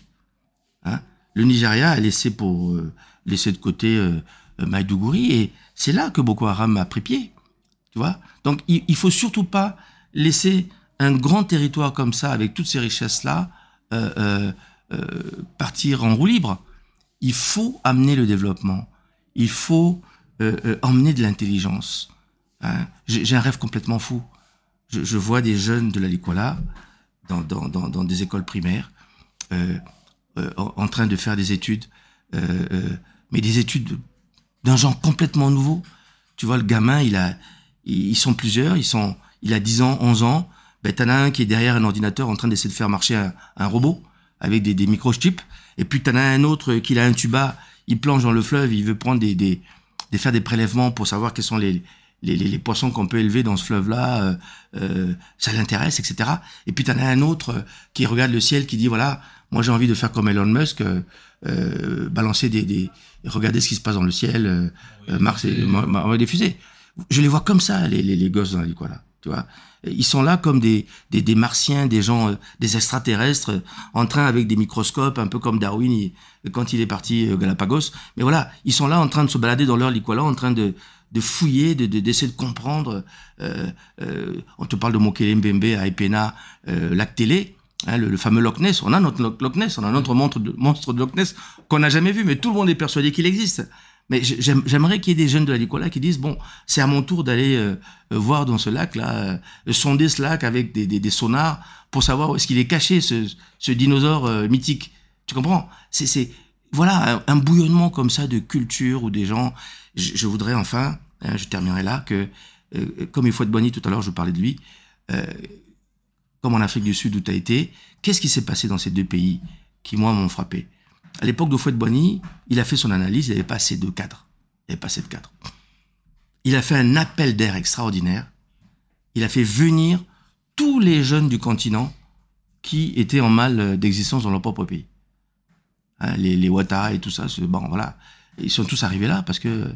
Hein. Le Nigeria a laissé pour euh, de côté euh, Maïdougouri et c'est là que Boko Haram a pris pied. Tu vois Donc il, il faut surtout pas laisser un grand territoire comme ça, avec toutes ces richesses-là, euh, euh, euh, partir en roue libre. Il faut amener le développement. Il faut emmener de l'intelligence. Hein. J'ai un rêve complètement fou. Je, je, vois des jeunes de la Likwala dans, dans, des écoles primaires en, en, train de faire des études, mais des études d'un genre complètement nouveau. Tu vois, le gamin, il a, ils sont plusieurs, ils sont, il a 10 ans, 11 ans, ben, t'en as un qui est derrière un ordinateur en train d'essayer de faire marcher un, un robot avec des, des microchips, et puis t'en as un autre qui a un tuba, il plonge dans le fleuve, il veut prendre des, des, des faire des prélèvements pour savoir quels sont les, les, les, les poissons qu'on peut élever dans ce fleuve-là, euh, euh, ça l'intéresse, etc. Et puis t'en as un autre qui regarde le ciel, qui dit voilà, moi j'ai envie de faire comme Elon Musk, euh, euh balancer des, des, regarder ce qui se passe dans le ciel, euh, Mars et des fusées. Je les vois comme ça, les, les, les gosses dans la vie, quoi là. Tu vois ils sont là comme des, des, des martiens, des gens, euh, des extraterrestres, euh, en train avec des microscopes, un peu comme Darwin il, quand il est parti euh, Galapagos. Mais voilà, ils sont là en train de se balader dans leur liquala, en train de, de fouiller, de d'essayer de, comprendre. Euh, euh, on te parle de Mokele Mbembe à Epena, euh, Lac Télé, hein, le, fameux Loch Ness. On a notre Loch Ness, on a notre monstre de, monstre de Loch Ness qu'on n'a jamais vu, mais tout le monde est persuadé qu'il existe. Mais j'aimerais qu'il y ait des jeunes de la Nicolas qui disent bon, c'est à mon tour d'aller voir dans ce lac-là, euh, sonder ce lac avec des, des, sonars pour savoir où est-ce qu'il est caché ce, ce dinosaure mythique. Tu comprends? C'est voilà un, bouillonnement comme ça de culture ou des gens. Je, voudrais enfin, hein, je terminerai là que euh, comme il faut être Bonny tout à l'heure, je parlais de lui, euh, comme en Afrique du Sud où tu as été, qu'est-ce qui s'est passé dans ces deux pays qui moi m'ont frappé? À l'époque de Fouette Boigny, il a fait son analyse, il n'y avait pas assez de cadres. Il n'y pas assez de cadres. Il a fait un appel d'air extraordinaire. Il a fait venir tous les jeunes du continent qui étaient en mal d'existence dans leur propre pays. Hein, les, Ouattara et tout ça, bon, voilà. Ils sont tous arrivés là parce que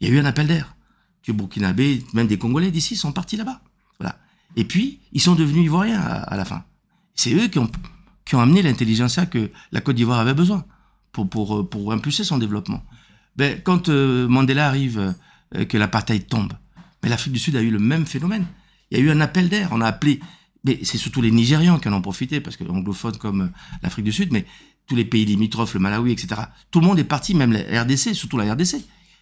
il y a eu un appel d'air. Que Burkinabé, même des Congolais d'ici sont partis là-bas. Voilà. Et puis, ils sont devenus ivoiriens à, la fin. C'est eux qui ont, amené l'intelligentsia que la Côte d'Ivoire avait besoin pour, impulser son développement. Ben, quand euh, Mandela arrive, euh, que l'apartheid tombe, mais l'Afrique du Sud a eu le même phénomène. Il y a eu un appel d'air. On a appelé, mais c'est surtout les Nigérians qui en ont profité, parce que anglophones comme euh, l'Afrique du Sud, mais tous les pays limitrophes, le Malawi, etc. Tout le monde est parti, même la RDC, surtout la RDC.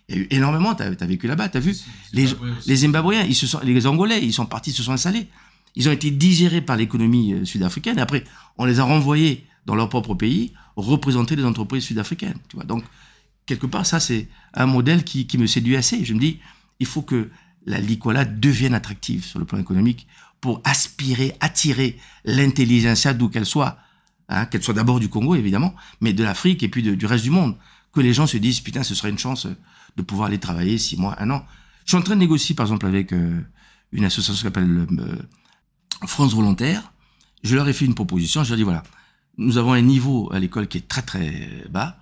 Il y a eu énormément, tu as, as, vécu là-bas, tu as vu les, les Zimbabwéens, ils se sont, les Angolais, ils sont partis, ils se sont installés. Ils ont été digérés par l'économie sud-africaine. Après, on les a renvoyés dans leur propre pays représenter les entreprises sud-africaines. Tu vois, donc quelque part ça c'est un modèle qui, qui me séduit assez. Je me dis il faut que la Likwala devienne attractive sur le plan économique pour aspirer, attirer l'intelligentsia d'où qu'elle soit, hein, qu'elle soit d'abord du Congo évidemment, mais de l'Afrique et puis du reste du monde, que les gens se disent putain ce serait une chance de pouvoir aller travailler six mois, un an. Je suis en train de négocier par exemple avec euh, une association qui s'appelle euh, France Volontaire. Je leur ai fait une proposition. Je leur ai dit voilà, nous avons un niveau à l'école qui est très très bas.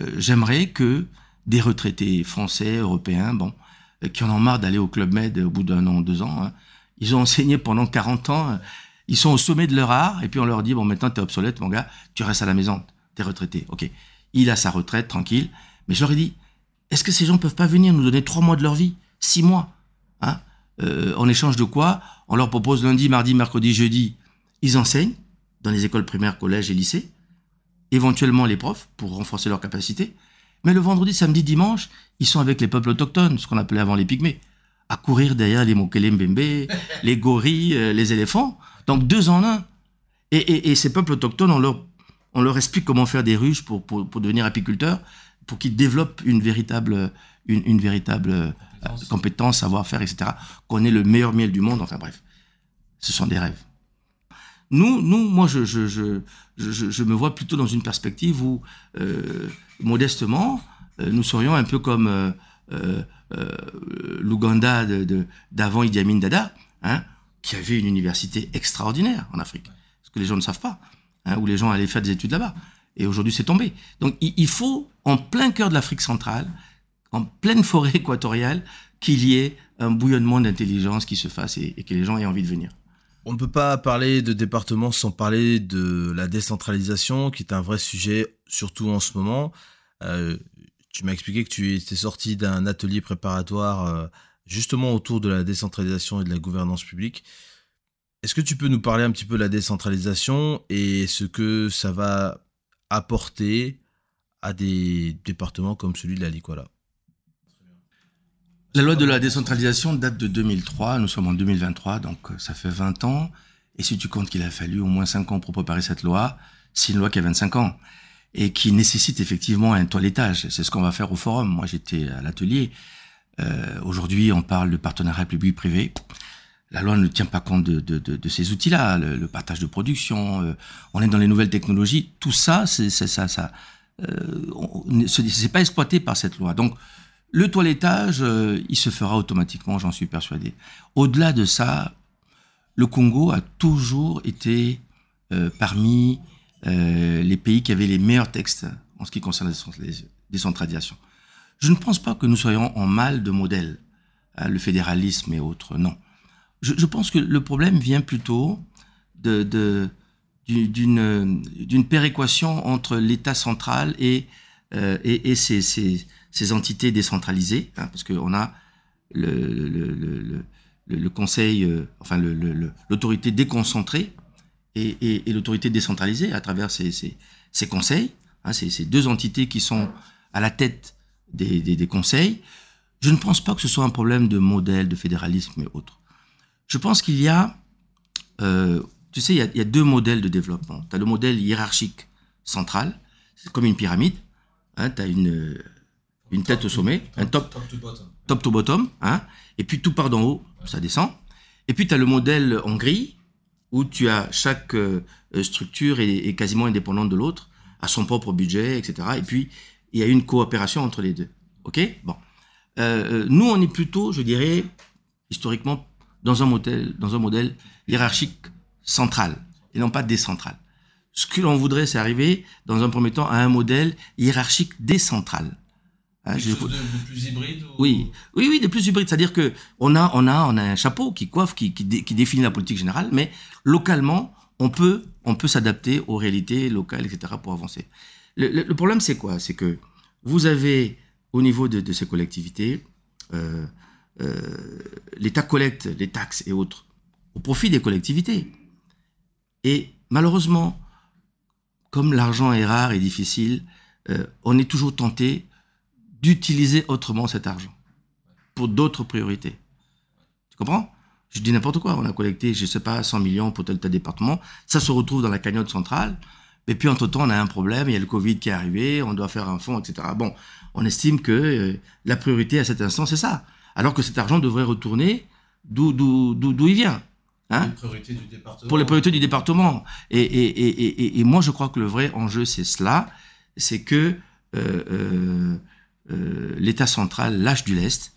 Euh, J'aimerais que des retraités français, européens, bon, euh, qui en ont marre d'aller au Club Med au bout d'un an, deux ans, hein, ils ont enseigné pendant 40 ans, euh, ils sont au sommet de leur art, et puis on leur dit, bon, maintenant t'es obsolète, mon gars, tu restes à la maison, t'es retraité. Ok, il a sa retraite, tranquille. Mais je leur ai dit, est-ce que ces gens peuvent pas venir nous donner trois mois de leur vie, six mois, hein, euh, en échange de quoi On leur propose lundi, mardi, mercredi, jeudi, ils enseignent, dans les écoles primaires, collèges et lycées, éventuellement les profs pour renforcer leurs capacités. Mais le vendredi, samedi, dimanche, ils sont avec les peuples autochtones, ce qu'on appelait avant les pygmées, à courir derrière les Mokele Mbembe, les gorilles, euh, les éléphants. Donc deux en un. Et, et, et, ces peuples autochtones, on leur, on leur explique comment faire des ruches pour, pour, pour devenir apiculteurs, pour qu'ils développent une véritable, une, une véritable euh, compétence, compétence savoir-faire, etc. Qu'on ait le meilleur miel du monde. Enfin bref, ce sont des rêves. Nous, nous, moi, je, je, je, je, me vois plutôt dans une perspective où, euh, modestement, euh, nous serions un peu comme euh, l'Ouganda d'avant Idi Amin Dada, hein, qui avait une université extraordinaire en Afrique, ce que les gens ne savent pas, hein, où les gens allaient faire des études là-bas. Et aujourd'hui, c'est tombé. Donc, il, faut, en plein cœur de l'Afrique centrale, en pleine forêt équatoriale, qu'il y ait un bouillonnement d'intelligence qui se fasse et, et que les gens aient envie de venir. on ne peut pas parler de département sans parler de la décentralisation, qui est un vrai sujet, surtout en ce moment. Euh, tu m'as expliqué que tu étais sorti d'un atelier préparatoire euh, justement autour de la décentralisation et de la gouvernance publique. Est-ce que tu peux nous parler un petit peu de la décentralisation et ce que ça va apporter à des départements comme celui de la Licola La loi de la décentralisation date de 2003, nous sommes en 2023, donc euh, ça fait 20 ans. Et si tu comptes qu'il a fallu au moins 5 ans pour préparer cette loi, c'est une loi qui a 25 ans et qui nécessite effectivement un toilettage. C'est ce qu'on va faire au forum. Moi, j'étais à l'atelier. Euh, Aujourd'hui, on parle de partenariat public-privé. La loi ne tient pas compte de, ces outils-là, le, partage de production. Euh, on est dans les nouvelles technologies. Tout ça, c'est ça. Euh, pas exploité par cette loi. Donc, le toilettage, il se fera automatiquement, j'en suis persuadé. Au-delà de ça, le Congo a toujours été parmi les pays qui avaient les meilleurs textes en ce qui concerne la décentralisation. Je ne pense pas que nous soyons en mal de modèle, hein, le fédéralisme et autres, non. Je, pense que le problème vient plutôt d'une péréquation entre l'État central et euh, ces, entités décentralisées, hein, parce qu'on a le, conseil, euh, enfin l'autorité déconcentrée et, l'autorité décentralisée à travers ces, conseils, hein, ces, deux entités qui sont à la tête des, des, des, conseils. Je ne pense pas que ce soit un problème de modèle, de fédéralisme et autres. Je pense qu'il y a, euh, tu sais, il y, a, il y, a, deux modèles de développement. Tu as le modèle hiérarchique central, c'est comme une pyramide. Hein, tu as une, une tête top au sommet, top, un top, top to bottom, top to bottom hein, et puis tout part d'en haut, ça descend. Et puis tu as le modèle en grille, où tu as chaque euh, structure est, est, quasiment indépendante de l'autre, a son propre budget, etc. Et puis il y a une coopération entre les deux. Ok? Bon. Euh, nous, on est plutôt, je dirais, historiquement, dans un modèle, dans un modèle hiérarchique central et non pas décentral. Ce que l'on voudrait, c'est arriver, dans un premier temps, à un modèle hiérarchique décentral. Hein, je... de, de, plus hybride ou... Oui, oui, oui, de plus hybride. C'est-à-dire que on a, on a, on a un chapeau qui coiffe, qui, qui, dé, qui définit la politique générale, mais localement, on peut, on peut s'adapter aux réalités locales, etc., pour avancer. Le, problème, c'est quoi? C'est que vous avez, au niveau de, ces collectivités, euh, euh, l'État collecte les taxes et autres au profit des collectivités. Et malheureusement, comme l'argent est rare et difficile, euh, on est toujours tenté d'utiliser autrement cet argent pour d'autres priorités. Tu comprends? Je dis n'importe quoi. On a collecté, je sais pas, 100 millions pour tel tel département. Ça se retrouve dans la cagnotte centrale. Et puis, entre-temps, on a un problème. Il y a le Covid qui est arrivé. On doit faire un fonds, etc. Bon, on estime que euh, la priorité à cet instant, c'est ça. Alors que cet argent devrait retourner d'où d'où il vient. Hein les priorités du département. Pour les priorités du département. Et, et, et, et, moi, je crois que le vrai enjeu, c'est cela. C'est que euh, euh, l'État central lâche du lest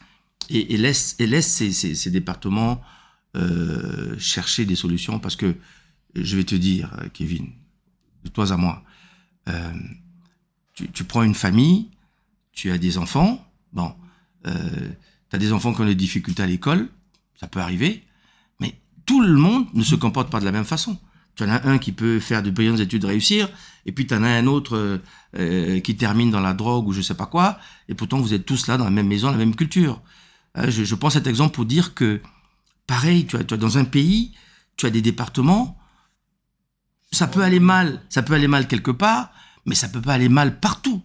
et, laisse, et laisse ces, ces, ces départements chercher des solutions. Parce que, je vais te dire, Kevin, de toi à moi, euh, tu, prends une famille, tu as des enfants, bon, euh, tu as des enfants qui ont des difficultés à l'école, ça peut arriver, mais tout le monde ne se comporte pas de la même façon. Tu en as un qui peut faire de brillantes études réussir, et puis tu en as un autre euh, qui termine dans la drogue ou je sais pas quoi, et pourtant vous êtes tous là dans la même maison, la même culture. Euh, je, je, prends cet exemple pour dire que, pareil, tu as, tu as dans un pays, tu as des départements, ça peut aller mal, ça peut aller mal quelque part, mais ça peut pas aller mal partout.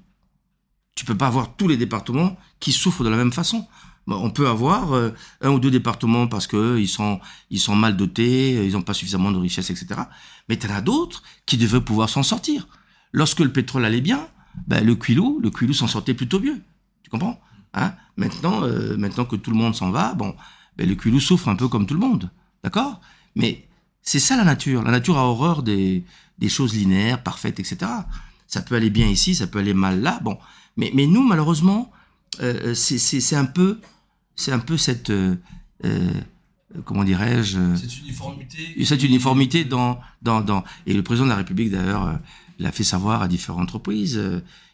Tu peux pas avoir tous les départements qui souffrent de la même façon. On peut avoir euh, un ou deux départements parce que ils sont ils sont mal dotés, ils n'ont pas suffisamment de richesse, etc. Mais tu en as d'autres qui devaient pouvoir s'en sortir. Lorsque le pétrole allait bien, ben, le Quilou, le Quilou s'en sortait plutôt mieux. Tu comprends? Hein? Maintenant, euh, maintenant que tout le monde s'en va, bon, ben, le Quilou souffre un peu comme tout le monde, d'accord? Mais c'est ça la nature. La nature a horreur des, des choses linéaires, parfaites, etc. Ça peut aller bien ici, ça peut aller mal là. Bon, mais mais nous malheureusement, euh, c'est un peu c'est un peu cette euh, euh, comment dirais-je cette uniformité cette uniformité dans dans dans et le président de la République d'ailleurs euh, l'a fait savoir à différentes reprises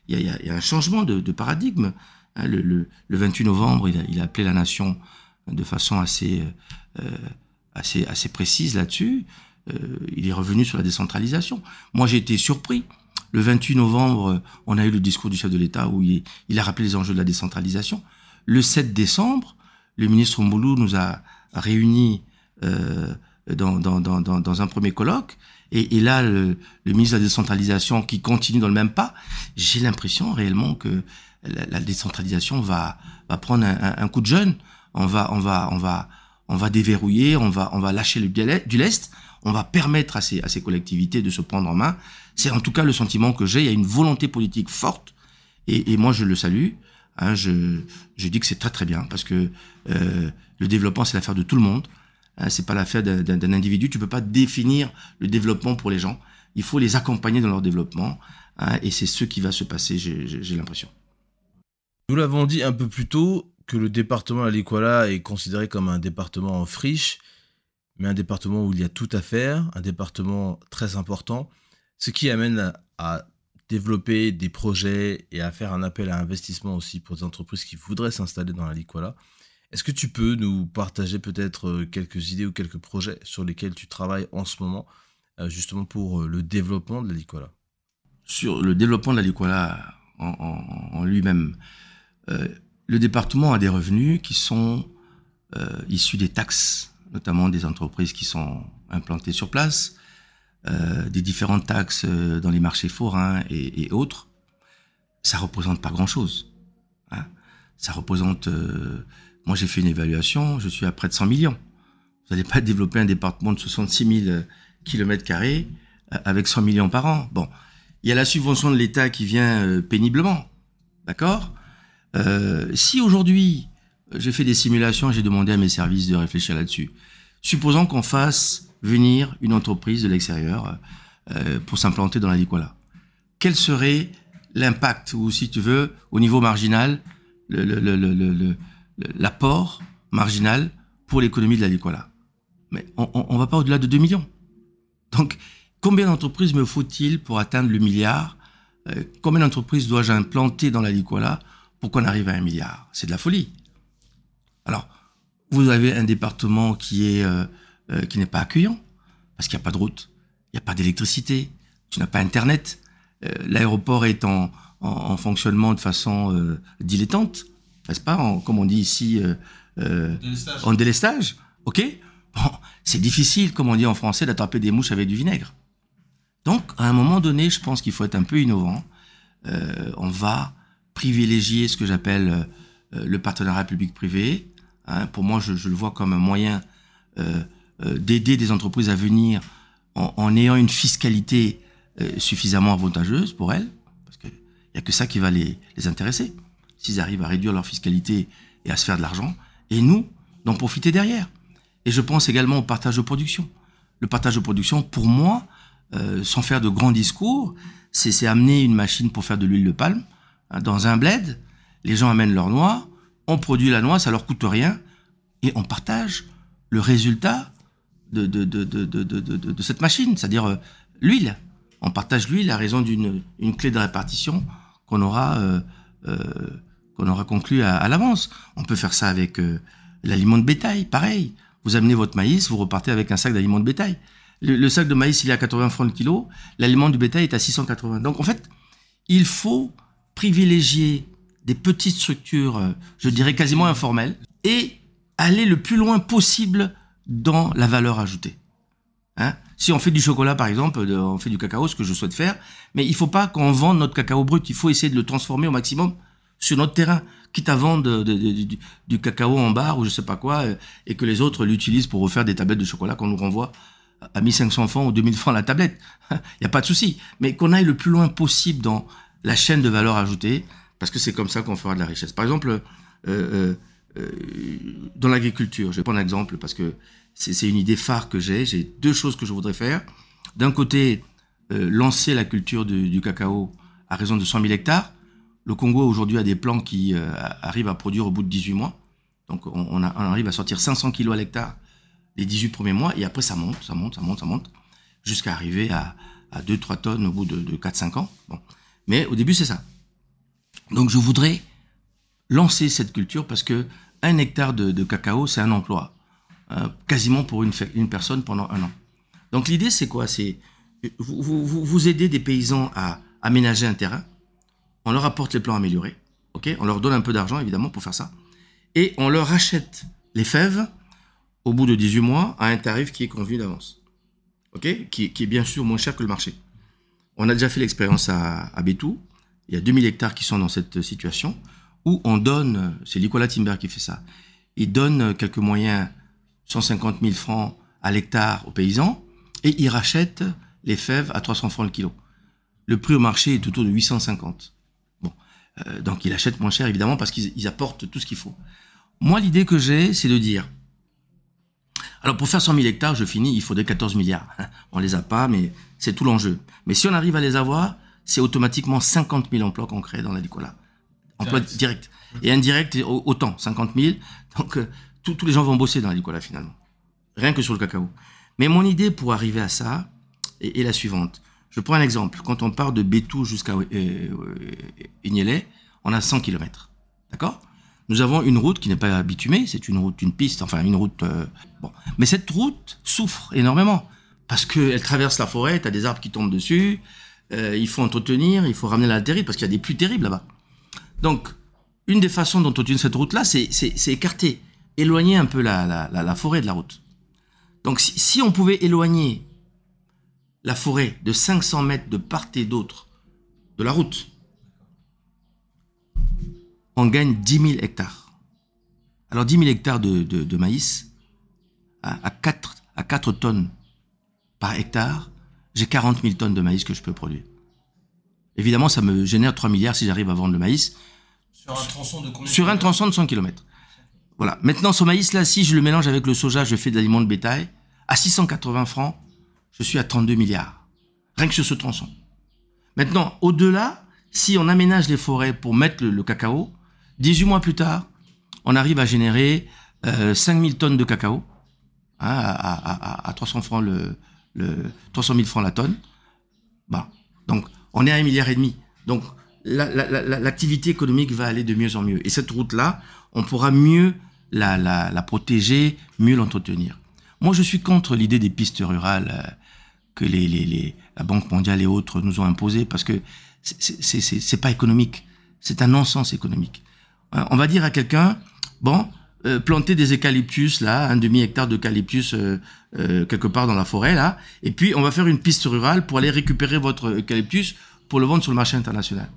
il y a, y a un changement de, de paradigme hein, le, le, le 28 novembre il a, il a appelé la nation de façon assez assez, précise là-dessus. il est revenu sur la décentralisation. Moi, j'ai été surpris. Le 28 novembre, on a eu le discours du chef de l'État où il, a rappelé les enjeux de la décentralisation. Le 7 décembre, le ministre Mboulou nous a réunis euh, dans, un premier colloque. Et, là, le, ministre de la décentralisation qui continue dans le même pas, j'ai l'impression réellement que la, décentralisation va, va prendre un, un, coup de jeune. On va, on va, on va, on va déverrouiller, on va, on va lâcher le du lest, on va permettre à ces, à ces collectivités de se prendre en main. C'est en tout cas le sentiment que j'ai. Il y a une volonté politique forte, et, et moi je le salue. Hein, je, je dis que c'est très très bien parce que euh, le développement c'est l'affaire de tout le monde. Hein, c'est pas l'affaire d'un individu. Tu peux pas définir le développement pour les gens. Il faut les accompagner dans leur développement. Hein, et c'est ce qui va se passer, j'ai l'impression. Nous l'avons dit un peu plus tôt que le département l'Equala est considéré comme un département en friche, mais un département où il y a tout à faire, un département très important, ce qui amène à, développer des projets et à faire un appel à investissement aussi pour des entreprises qui voudraient s'installer dans la Liquala. Est-ce que tu peux nous partager peut-être euh, quelques idées ou quelques projets sur lesquels tu travailles en ce moment, euh, justement pour euh, le développement de la Liquala Sur le développement de la Liquala en, en, lui-même, le département a des revenus qui sont euh, issus des taxes, notamment des entreprises qui sont implantées sur place, euh, des différentes taxes dans les marchés forains et, autres. Ça représente pas grand-chose. Hein. Ça représente moi, j'ai fait une évaluation, je suis à près de 100 millions. Vous n'allez pas développer un département de 66 000 kilomètres carrés euh, avec 100 millions par an. Bon, il y a la subvention de l'État qui vient euh, péniblement, d'accord? Euh, Si aujourd'hui, j'ai fait des simulations, j'ai demandé à mes services de réfléchir là-dessus. Supposons qu'on fasse venir une entreprise de l'extérieur euh, pour s'implanter dans la. Quel serait l'impact, ou si tu veux, au niveau marginal, l'apport marginal pour l'économie de la. Mais on ne va pas au-delà de 2 millions. Donc, combien d'entreprises me faut-il pour atteindre le milliard? Euh, Combien d'entreprises dois-je implanter dans la pour qu'on arrive à un milliard C'est de la folie. Alors, vous avez un département qui est euh, euh, qui n'est pas accueillant parce qu'il n'y a pas de route, il n'y a pas d'électricité, tu n'as pas Internet, l'aéroport est en, en, en, fonctionnement de façon dilettante n'est-ce pas, comme on dit ici, euh, euh, en délestage, ok? Bon, c'est difficile, comme on dit en français, d'attraper des mouches avec du vinaigre. Donc, à un moment donné, je pense qu'il faut être un peu innovant. Euh, on va privilégier ce que j'appelle euh, le partenariat public-privé. Hein. Pour moi, je, le vois comme un moyen euh, euh, d'aider des entreprises à venir en, ayant une fiscalité suffisamment avantageuse pour elles, parce qu'il n'y a que ça qui va les, intéresser s'ils arrivent à réduire leur fiscalité et à se faire de l'argent, et nous, d'en profiter derrière. Et je pense également au partage de production. Le partage de production, pour moi, sans faire de grands discours, c'est amener une machine pour faire de l'huile de palme dans un bled. Les gens amènent leur noix, on produit la noix, ça leur coûte rien, et on partage le résultat de, de, cette machine, c'est-à-dire euh, l'huile. On partage l'huile à raison d'une une clé de répartition qu'on aura euh, euh, qu'on aura conclu à, l'avance. On peut faire ça avec l'aliment de bétail, pareil. Vous amenez votre maïs, vous repartez avec un sac d'aliments de bétail. Le, le, sac de maïs, il est à 80 francs le kilo, l'aliment du bétail est à 680. Donc en fait, il faut privilégier des petites structures, euh, je dirais quasiment informelles, et aller le plus loin possible dans la valeur ajoutée. Hein? Si on fait du chocolat, par exemple, on fait du cacao, ce que je souhaite faire, mais il faut pas qu'on vende notre cacao brut. Il faut essayer de le transformer au maximum sur notre terrain, quitte à vendre du, cacao en barre ou je sais pas quoi, euh, et que les autres l'utilisent pour refaire des tablettes de chocolat qu'on nous renvoie à 1500 francs ou 2000 francs la tablette. Il n'y a pas de souci. Mais qu'on aille le plus loin possible dans la chaîne de valeur ajoutée, parce que c'est comme ça qu'on fera de la richesse. Par exemple, euh, euh, euh dans l'agriculture, je vais prendre un exemple parce que c'est une idée phare que j'ai. J'ai deux choses que je voudrais faire. D'un côté, lancer la culture du, cacao à raison de 100 000 hectares. Le Congo aujourd'hui a des plans qui arrivent à produire au bout de 18 mois. Donc on arrive à sortir 500 kilos à l'hectare les 18 premiers mois et après ça monte, ça monte, ça monte, ça monte jusqu'à arriver à, à 2-3 tonnes au bout de, de 4-5 ans. Bon. Mais au début c'est ça. Donc je voudrais lancer cette culture parce que un hectare de, cacao c'est un emploi. euh, quasiment pour une, personne pendant un an. Donc l'idée, c'est quoi? C'est vous, vous, aidez des paysans à aménager un terrain, on leur apporte les plans améliorés, on leur donne un peu d'argent évidemment pour faire ça, et on leur achète les fèves au bout de 18 mois à un tarif qui est convenu d'avance, qui, est bien sûr moins cher que le marché. On a déjà fait l'expérience à, à Bétou, il y a 2000 hectares qui sont dans cette situation, où on donne, c'est Nicolas Timber qui fait ça, il donne quelques moyens, 150 000 francs à l'hectare aux paysans, et il rachète les fèves à 300 francs le kilo. Le prix au marché est autour de 850. Bon, euh, donc il achète moins cher évidemment parce qu'ils apportent tout ce qu'il faut. Moi, l'idée que j'ai, c'est de dire, alors pour faire 100 000 hectares, je finis, il faudrait 14 milliards. On les a pas, mais c'est tout l'enjeu. Mais si on arrive à les avoir, c'est automatiquement 50 000 emplois qu'on crée dans l'agricola. Emploi direct. Et indirect, autant, 50 000. Donc, euh, tous les gens vont bosser dans l'agricola finalement. Rien que sur le cacao. Mais mon idée pour arriver à ça est, est la suivante. Je prends un exemple. Quand on part de Bétou jusqu'à euh, euh on a 100 km. D'accord? Nous avons une route qui n'est pas bitumée, c'est une route, une piste, enfin une route... Euh, bon. Mais cette route souffre énormément parce qu'elle traverse la forêt, tu as des arbres qui tombent dessus, euh, il faut entretenir, il faut ramener la terrible parce qu'il y a des pluies terribles là-bas. Donc, une des façons dont on cette route-là, c'est écarter, éloigner un peu la, forêt de la route. Donc, si, on pouvait éloigner la forêt de 500 mètres de part et d'autre de la route, on gagne 10 000 hectares. Alors 10 000 hectares de, maïs, à, à, 4, à 4 tonnes par hectare, j'ai 40 000 tonnes de maïs que je peux produire. Évidemment, ça me génère 3 milliards si j'arrive à vendre le maïs. Sur un tronçon de combien Sur un tronçon de 100 km. Voilà. Maintenant, ce maïs-là, si je le mélange avec le soja, je fais de l'aliment de bétail, à 680 francs, je suis à 32 milliards. Rien que sur ce tronçon. Maintenant, au-delà, si on aménage les forêts pour mettre le, le, cacao, 18 mois plus tard, on arrive à générer euh, 5000 tonnes de cacao hein, à, à, à, 300 francs le, le 300 000 francs la tonne. Bon. Donc, on est à un milliard et demi. Donc, l'activité la, la, économique va aller de mieux en mieux. Et cette route-là, on pourra mieux la, protéger, mieux l'entretenir. Moi, je suis contre l'idée des pistes rurales euh, que la Banque mondiale et autres nous ont imposées parce que c'est pas économique. C'est un non-sens économique. Euh, on va dire à quelqu'un, bon, euh, planter des eucalyptus là, un demi hectare d'eucalyptus euh, euh, quelque part dans la forêt là, et puis on va faire une piste rurale pour aller récupérer votre eucalyptus pour le vendre sur le marché international.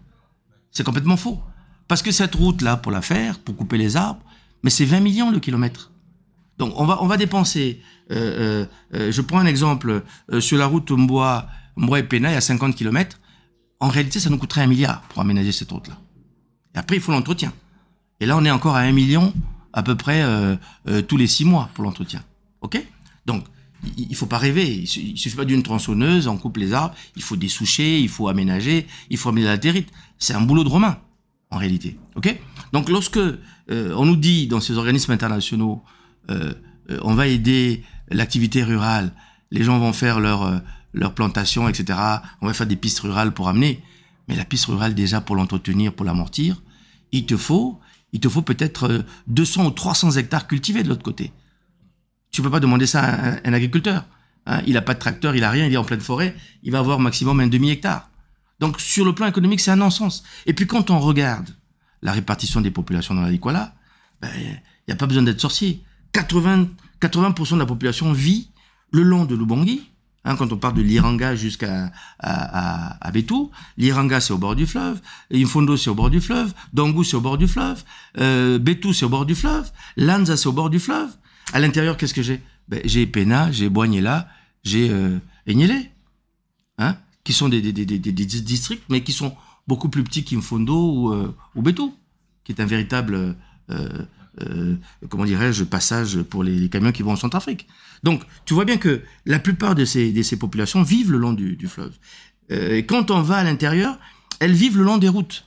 C'est complètement faux. Parce que cette route là, pour la faire, pour couper les arbres, mais c'est 20 millions le kilomètre. Donc on va on va dépenser. Je prends un exemple sur la route Mbois et Pena, il y a 50 km. En réalité, ça nous coûterait un milliard pour aménager cette route là. Et après, il faut l'entretien. Et là, on est encore à un million à peu près euh, euh, tous les six mois pour l'entretien. Ok? Donc, il, il faut pas rêver. Il, il suffit pas d'une tronçonneuse, on coupe les arbres. Il faut dessoucher, il faut aménager, il faut amener la territe. C'est un boulot de romain, en réalité. Ok? Donc, lorsque euh, on nous dit dans ces organismes internationaux, on va aider l'activité rurale, les gens vont faire leur leur plantation, etc. On va faire des pistes rurales pour amener. Mais la piste rurale, déjà, pour l'entretenir, pour l'amortir, il te faut il te faut peut-être 200 ou 300 hectares cultivés de l'autre côté. Tu peux pas demander ça à un, agriculteur. Hein, il a pas de tracteur, il a rien, il est en pleine forêt, il va avoir maximum un demi-hectare. Donc sur le plan économique, c'est un non-sens. Et puis quand on regarde la répartition des populations dans la Likwala, ben, il n'y a pas besoin d'être sorcier. 80, 80% de la population vit le long de l'Ubangui, Hein, quand on part de l'Iranga jusqu'à à, l'Iranga c'est au bord du fleuve, Infondo c'est au bord du fleuve, Dangou c'est au bord du fleuve, euh, c'est au bord du fleuve, Lanza c'est au bord du fleuve. À l'intérieur, qu'est-ce que j'ai? Ben, J'ai Pena, j'ai Boignela, j'ai euh, hein, qui sont des, districts, mais qui sont beaucoup plus petits qu'Infondo ou, euh, qui est un véritable euh, euh, comment dirais-je, passage pour les, camions qui vont en Centrafrique. Donc, tu vois bien que la plupart de ces, populations vivent le long du, fleuve. Euh, et quand on va à l'intérieur, elles vivent le long des routes.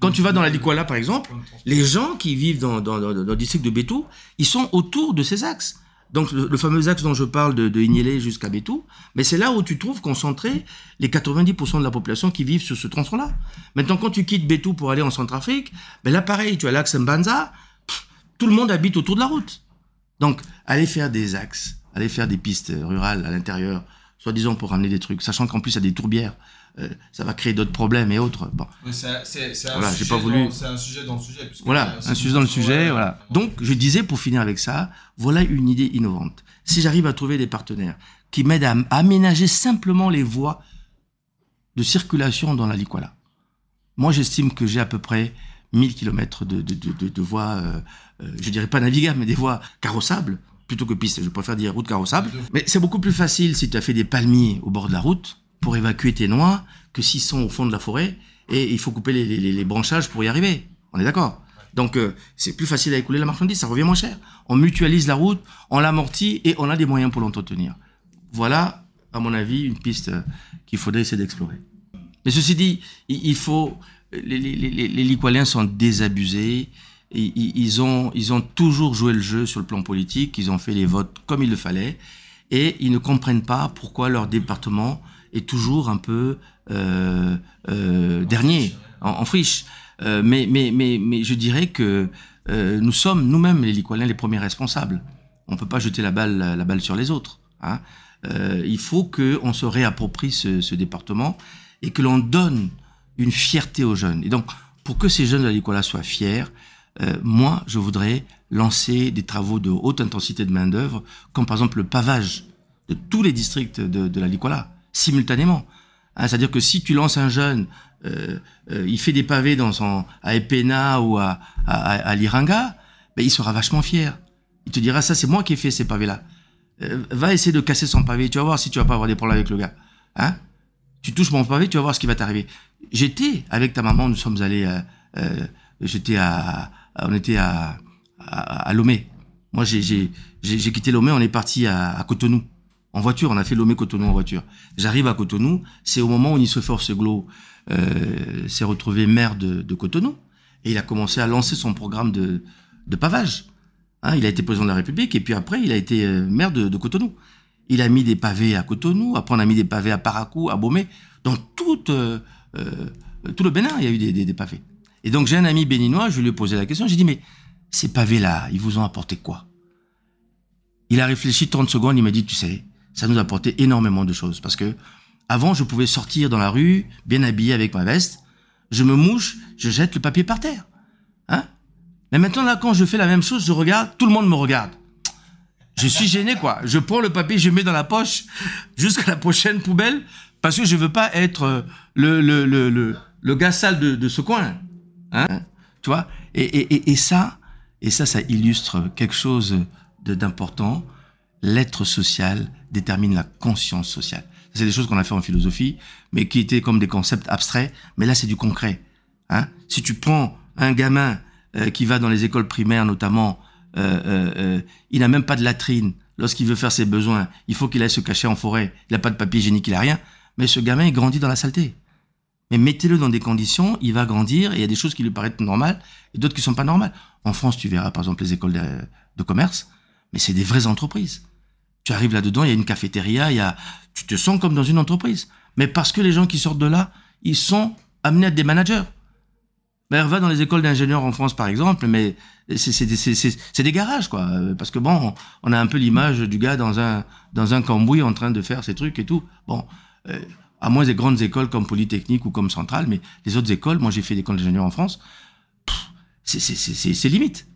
Quand tu vas dans la Likwala, par exemple, les gens qui vivent dans, le district de Bétou, ils sont autour de ces axes. Donc le, fameux axe dont je parle de, de jusqu'à Bétou, mais c'est là où tu trouves concentrés les 90% de la population qui vivent sur ce tronçon-là. Maintenant, quand tu quittes Bétou pour aller en Centrafrique, ben là pareil, tu as l'axe Mbanza, tout le monde habite autour de la route. Donc, aller faire des axes, aller faire des pistes rurales à l'intérieur, soi-disant pour ramener des trucs, sachant qu'en plus, il y a des tourbières, euh, ça va créer d'autres problèmes et autres. Bon. c'est un, Voilà, pas voulu- un sujet dans le sujet. Voilà, un sujet dans le sujet, ouais, voilà. Donc, je disais, pour finir avec ça, voilà une idée innovante. Si j'arrive à trouver des partenaires qui m'aident à, à aménager simplement les voies de circulation dans la Likwala. Moi, j'estime que j'ai à peu près 1000 km de, de, de, voies, euh, euh, je dirais pas navigables, mais des voies carrossables, plutôt que pistes. Je préfère dire routes carrossables. Mais c'est beaucoup plus facile si tu as fait des palmiers au bord de la route pour évacuer tes noix que s'ils sont au fond de la forêt et il faut couper les, les, branchages pour y arriver. On est d'accord? Donc euh, c'est plus facile à écouler la marchandise, ça revient moins cher. On mutualise la route, on l'amortit et on a des moyens pour l'entretenir. Voilà, à mon avis, une piste euh, qu'il faudrait essayer d'explorer. Mais ceci dit, il faut les, les, sont désabusés. Ils, ont ils ont toujours joué le jeu sur le plan politique. Ils ont fait les votes comme il le fallait et ils ne comprennent pas pourquoi leur département est toujours un peu euh, euh, dernier en, friche. Euh, mais, mais, mais, mais je dirais que nous sommes nous-mêmes, les Liqualiens, les premiers responsables. On peut pas jeter la balle, la balle sur les autres. Hein. Il faut qu'on se réapproprie ce département et que l'on donne une fierté aux jeunes. Et donc, pour que ces jeunes de la Liquala soient fiers, euh, moi, je voudrais lancer des travaux de haute intensité de main-d'œuvre, comme par exemple le pavage de tous les districts de, la Liquala, simultanément. Hein, C'est-à-dire que si tu lances un jeune, euh, euh, il fait des pavés dans son, à Epena ou à, à, Liranga, ben, il sera vachement fier. Il te dira, ça c'est moi qui ai fait ces pavés-là. Va essayer de casser son pavé, tu vas voir si tu vas pas avoir des problèmes avec le gars. Hein? Tu touches mon pavé, tu vas voir ce qui va t'arriver. J'étais avec ta maman, nous sommes allés, euh, euh, j'étais à, on était à, à, Lomé. Moi, j'ai, quitté Lomé, on est parti à, Cotonou. En voiture, on a fait Lomé-Cotonou en voiture. J'arrive à Cotonou, c'est au moment où Nissofor Seglo euh, s'est retrouvé maire de, Cotonou. Et il a commencé à lancer son programme de, de pavage. Hein, il a été président de la République et puis après, il a été euh, maire de Cotonou. Il a mis des pavés à Cotonou, après on a mis des pavés à Paracou, à Bomé. Dans tout, euh, euh, tout le Bénin, il y a eu des pavés. Et donc j'ai un ami béninois, je lui ai posé la question, j'ai dit, mais ces pavés-là, ils vous ont apporté quoi? Il a réfléchi 30 secondes, il m'a dit, tu sais, ça nous a apporté énormément de choses. Parce que avant, je pouvais sortir dans la rue, bien habillé avec ma veste, je me mouche, je jette le papier par terre. Hein Mais maintenant, là, quand je fais la même chose, je regarde, tout le monde me regarde. Je suis gêné, quoi. Je prends le papier, je le mets dans la poche jusqu'à la prochaine poubelle parce que je veux pas être euh, le, le, le, le, gars sale de, ce coin. Hein tu vois et, et, et, ça, et ça, ça illustre quelque chose d'important. L'être social détermine la conscience sociale. C'est des choses qu'on a fait en philosophie, mais qui étaient comme des concepts abstraits. Mais là, c'est du concret. Hein si tu prends un gamin euh, qui va dans les écoles primaires, notamment, il n'a même pas de latrine. Lorsqu'il veut faire ses besoins, il faut qu'il aille se cacher en forêt. Il n'a pas de papier hygiénique, il n'a rien. Mais ce gamin, il grandit dans la saleté. Mais mettez-le dans des conditions, il va grandir, et il y a des choses qui lui paraissent normales, et d'autres qui sont pas normales. En France, tu verras par exemple les écoles de, commerce, mais c'est des vraies entreprises. Tu arrives là-dedans, il y a une cafétéria, y a, tu te sens comme dans une entreprise. Mais parce que les gens qui sortent de là, ils sont amenés à être des managers. Ben, va dans les écoles d'ingénieurs en France, par exemple, mais c'est des- des garages, quoi. Parce que bon, on a un peu l'image du gars dans un dans un cambouis en train de faire ses trucs et tout. Bon, euh, à moins des grandes écoles comme Polytechnique ou comme Centrale, mais les autres écoles, moi j'ai fait l'école d'ingénieur en France, c'est limite.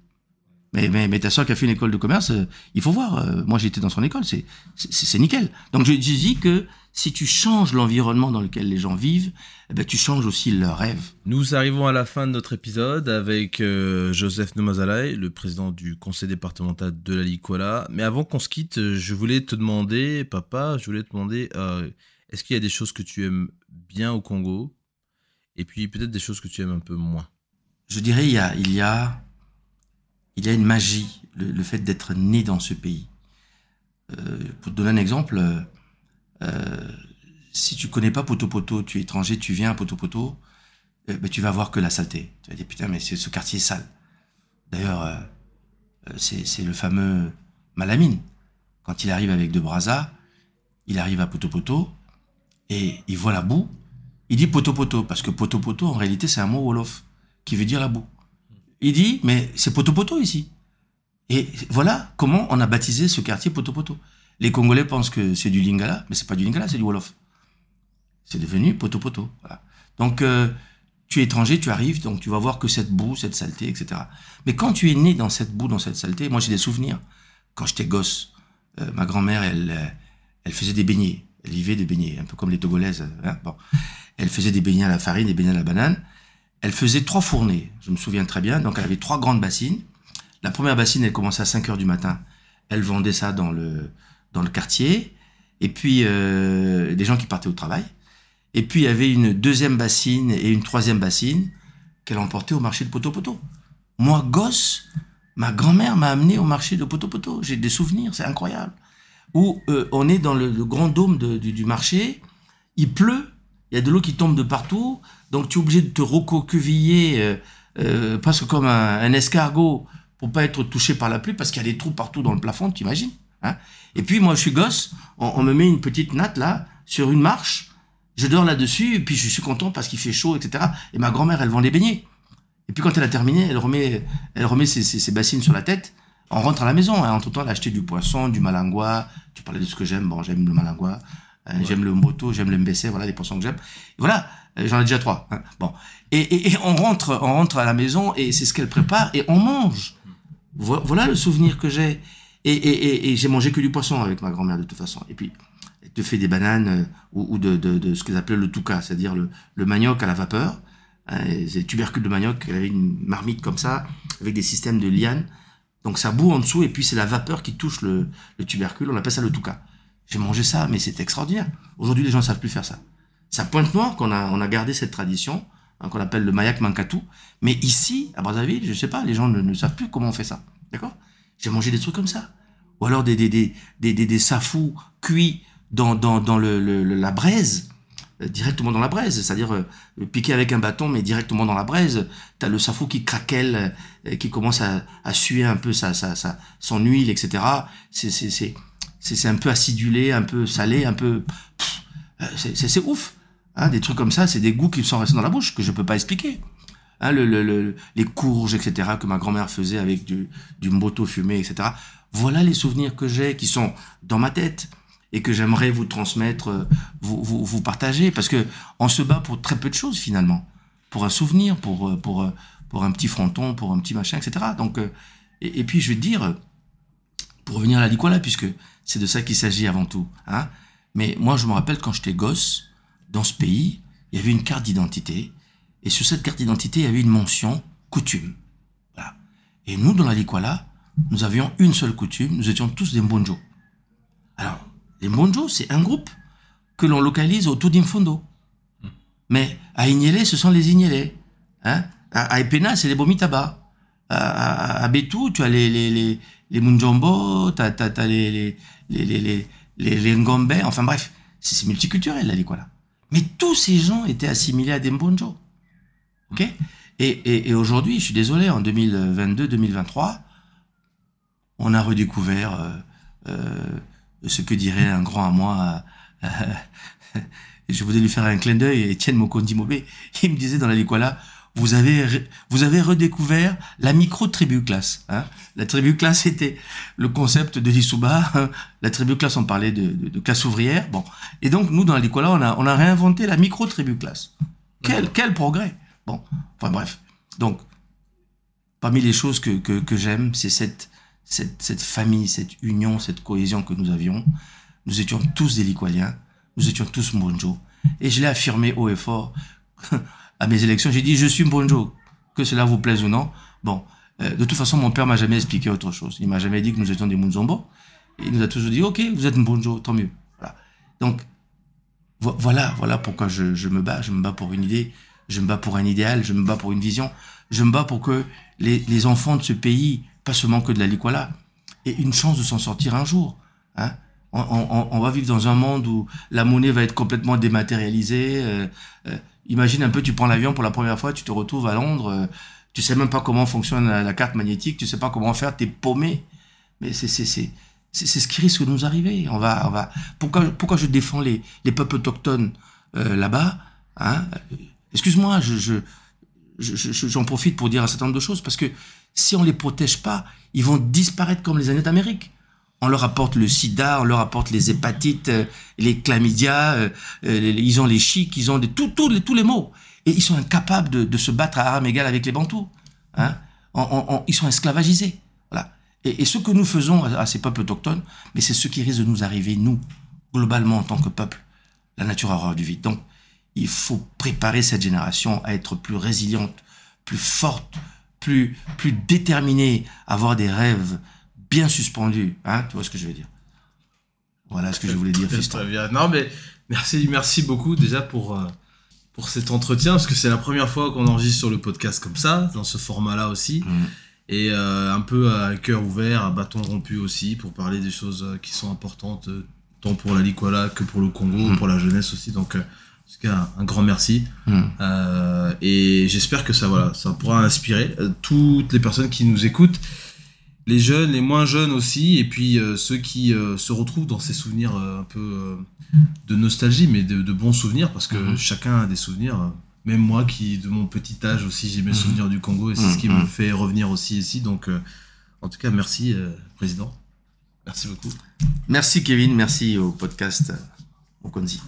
Mais, mais, mais ta soeur qui a fait une école de commerce, euh, il faut voir. euh, moi, j'étais dans son école, c'est nickel. Donc, je dis que si tu changes l'environnement dans lequel les gens vivent, eh ben, tu changes aussi leurs rêves. Nous arrivons à la fin de notre épisode avec euh, Joseph Nomazalai, le président du conseil départemental de la Likwala. Mais avant qu'on se quitte, euh, je voulais te demander, papa, je voulais te demander, euh, est-ce qu'il y a des choses que tu aimes bien au Congo? Et puis peut-être des choses que tu aimes un peu moins Je dirais, il y a, il y a, il y a une magie, le, le fait d'être né dans ce pays. Euh, pour te donner un exemple, si tu connais pas Poto Poto, tu es étranger, tu viens à Poto Poto, euh, ben, tu vas voir que la saleté. Tu vas dire, putain, mais ce quartier est sale. D'ailleurs, euh, euh, c'est le fameux Malamine. Quand il arrive avec De Braza, il arrive à Poto Poto, et il voit la boue, il dit Poto Poto, parce que Poto Poto, en réalité, c'est un mot Wolof, qui veut dire la boue. Il dit, mais c'est Poto Poto ici. Et voilà comment on a baptisé ce quartier Poto-Poto. Les Congolais pensent que c'est du Lingala, mais c'est pas du Lingala, c'est du Wolof. C'est devenu Poto-Poto. Donc, euh, tu es étranger, tu arrives, donc tu vas voir que cette boue, cette saleté, etc. Mais quand tu es né dans cette boue, dans cette saleté, moi j'ai des souvenirs. Quand j'étais gosse, euh, ma grand-mère, elle, euh, elle faisait des beignets. Elle vivait des beignets, un peu comme les Togolaises. Hein, bon. Elle faisait des beignets à la farine, des beignets à la banane. Elle faisait trois fournées, je me souviens très bien. Donc elle avait trois grandes bassines. La première bassine, elle commençait à 5 heures du matin. Elle vendait ça dans le, dans le quartier. Et puis, euh, des gens qui partaient au travail. Et puis, il y avait une deuxième bassine et une troisième bassine qu'elle emportait au marché de Poto-Poto. Moi, gosse, ma grand-mère m'a amené au marché de Poto-Poto. J'ai des souvenirs, c'est incroyable. Où euh, on est dans le, grand dôme du, marché, il pleut, il y a de l'eau qui tombe de partout, donc tu es obligé de te recroqueviller euh, euh, presque comme un, un, escargot pour pas être touché par la pluie parce qu'il y a des trous partout dans le plafond, tu imagines hein Et puis moi je suis gosse, on, on, me met une petite natte là sur une marche, je dors là-dessus et puis je suis content parce qu'il fait chaud, etc. Et ma grand-mère elle vend des beignets. Et puis quand elle a terminé, elle remet, elle remet ses, ses, ses bassines sur la tête. On rentre à la maison. Hein. Entre temps, elle a acheté du poisson, du malingua. Tu parlais de ce que j'aime. Bon, j'aime le malingua. Euh, ouais. J'aime le mboto, j'aime le mbc. Voilà, des poissons que j'aime. Voilà. Euh, j'en ai déjà trois. Hein. Bon. Et, et, et, on rentre, on rentre à la maison et c'est ce qu'elle prépare et on mange. Voilà le souvenir que j'ai. Et, j'ai mangé que du poisson avec ma grand-mère de toute façon. Et puis, elle te fait des bananes euh, ou, de, ce qu'ils appelaient le touka, c'est-à-dire le, manioc à la vapeur. Euh, c'est tubercules de manioc. Elle une marmite comme ça, avec des systèmes de lianes. Donc ça bout en dessous et puis c'est la vapeur qui touche le, le, tubercule. On appelle ça le touka. J'ai mangé ça, mais c'est extraordinaire. Aujourd'hui, les gens ne savent plus faire ça. C'est Pointe-Noire qu'on a, gardé cette tradition, hein, qu'on appelle le mayak mankatou. Mais ici, à Brazzaville, je sais pas, les gens ne, ne savent plus comment on fait ça. D'accord? J'ai mangé des trucs comme ça. Ou alors des, des, des, des, des, des safous cuits dans, dans, dans le, la braise, euh, directement dans la braise, c'est-à-dire euh, piqué avec un bâton, mais directement dans la braise. T'as le safou qui craquelle, euh, qui commence à, à suer un peu sa, sa, sa, son huile, etc. C'est, c'est, c'est, c'est un peu acidulé, un peu salé, un peu... C'est ouf. Hein, des trucs comme ça, c'est des goûts qui sont restés dans la bouche, que je peux pas expliquer. Hein, le, le, le, les courges, etc., que ma grand-mère faisait avec du, du mboto fumé, etc. Voilà les souvenirs que j'ai, qui sont dans ma tête et que j'aimerais vous transmettre, vous, vous, vous, partager, parce que on se bat pour très peu de choses finalement, pour un souvenir, pour pour pour un petit fronton, pour un petit machin, etc. Donc et, puis je vais te dire, pour revenir à la Likwala, puisque c'est de ça qu'il s'agit avant tout, hein. Mais moi je me rappelle quand j'étais gosse, dans ce pays, il y avait une carte d'identité, et sur cette carte d'identité, il y avait une mention coutume. Et nous, dans la Likwala, nous avions une seule coutume, nous étions tous des Mbonjo. Alors, les Mbonjo, c'est un groupe que l'on localise autour d'Infondo. Mais à Ignélé, ce sont les Ignélés. Hein à, Epena, c'est les Bomitaba. À, à, Betou, tu as les, les, les, Munjombo, tu as, les, les Ngombe, enfin bref, c'est multiculturel, la Likwala. Mais tous ces gens étaient assimilés à des Mbonjo. Ok Et, et, aujourd'hui, je suis désolé, en 2022-2023, on a redécouvert euh, euh, ce que dirait un grand à moi. Euh, je voulais lui faire un clin d'œil, Étienne Mokondi Mobé, il me disait dans la Likwala, vous avez, vous avez redécouvert la micro-tribu classe. Hein la tribu classe était le concept de l'Issouba. Hein la tribu classe, on parlait de, classe ouvrière. Bon. Et donc, nous, dans la Likwala, on a, on a réinventé la micro-tribu classe. Quel, quel progrès Bon, enfin bref. Donc, parmi les choses que, que, j'aime, c'est cette, cette, famille, cette union, cette cohésion que nous avions. Nous étions tous des Likwaliens, nous étions tous Mbonjo. Et je l'ai affirmé haut et fort à mes élections. J'ai dit, je suis Mbonjo, que cela vous plaise ou non. Bon, euh, de toute façon, mon père m'a jamais expliqué autre chose. Il m'a jamais dit que nous étions des Munzombo. Il nous a toujours dit, ok, vous êtes Mbonjo, tant mieux. Voilà. Donc, vo voilà, voilà pourquoi je me bats. Je me bats pour une idée, je me bats pour un idéal, je me bats pour une vision. Je me bats pour que les, les enfants de ce pays, pas seulement que de la Likwala, aient une chance de s'en sortir un jour. Hein on, va vivre dans un monde où la monnaie va être complètement dématérialisée. Euh, euh, imagine un peu, tu prends l'avion pour la première fois, tu te retrouves à Londres, euh, tu sais même pas comment fonctionne la, carte magnétique, tu sais pas comment faire, t'es paumé. Mais c'est c'est ce qui risque de nous arriver. On va on va pourquoi pourquoi je défends les les peuples autochtones là-bas hein Excuse-moi, je, je j'en profite pour dire un certain nombre de choses parce que si on les protège pas, ils vont disparaître comme les années d'Amérique. On leur apporte le sida, on leur apporte les hépatites, euh, les chlamydia, euh, euh, ils ont les chics, ils ont les, tous les maux. Et ils sont incapables de, se battre à armes égales avec les Bantous. Hein ils sont esclavagisés. Voilà. Et, ce que nous faisons à, à ces peuples autochtones, mais c'est ce qui risque de nous arriver, nous, globalement, en tant que peuple. La nature horreur du vide. Donc, il faut préparer cette génération à être plus résiliente, plus forte, plus, plus déterminée, avoir des rêves bien suspendus. Hein tu vois ce que je veux dire Voilà ce que je voulais dire, Très bien. Non, mais merci, merci beaucoup déjà pour, euh, pour cet entretien, parce que c'est la première fois qu'on enregistre sur le podcast comme ça, dans ce format-là aussi. Mmh. Et euh, un peu à cœur ouvert, à bâton rompu aussi, pour parler des choses euh, qui sont importantes, tant pour la Likwala que pour le Congo, mmh. pour la jeunesse aussi. Donc, tout cas, un grand merci. Hmm. Euh, et j'espère que ça, voilà, ça pourra inspirer euh, toutes les personnes qui nous écoutent, les jeunes, les moins jeunes aussi, et puis euh, ceux qui se retrouvent dans ces souvenirs un peu de nostalgie, mais de, bons souvenirs, parce que hmm. chacun a des souvenirs. Même moi, qui de mon petit âge aussi, j'ai mes hmm. souvenirs du Congo, et c'est ce qui me fait revenir aussi ici. Donc, en tout cas, merci, président. Merci beaucoup. Merci, Kevin. Merci au podcast Okonzi.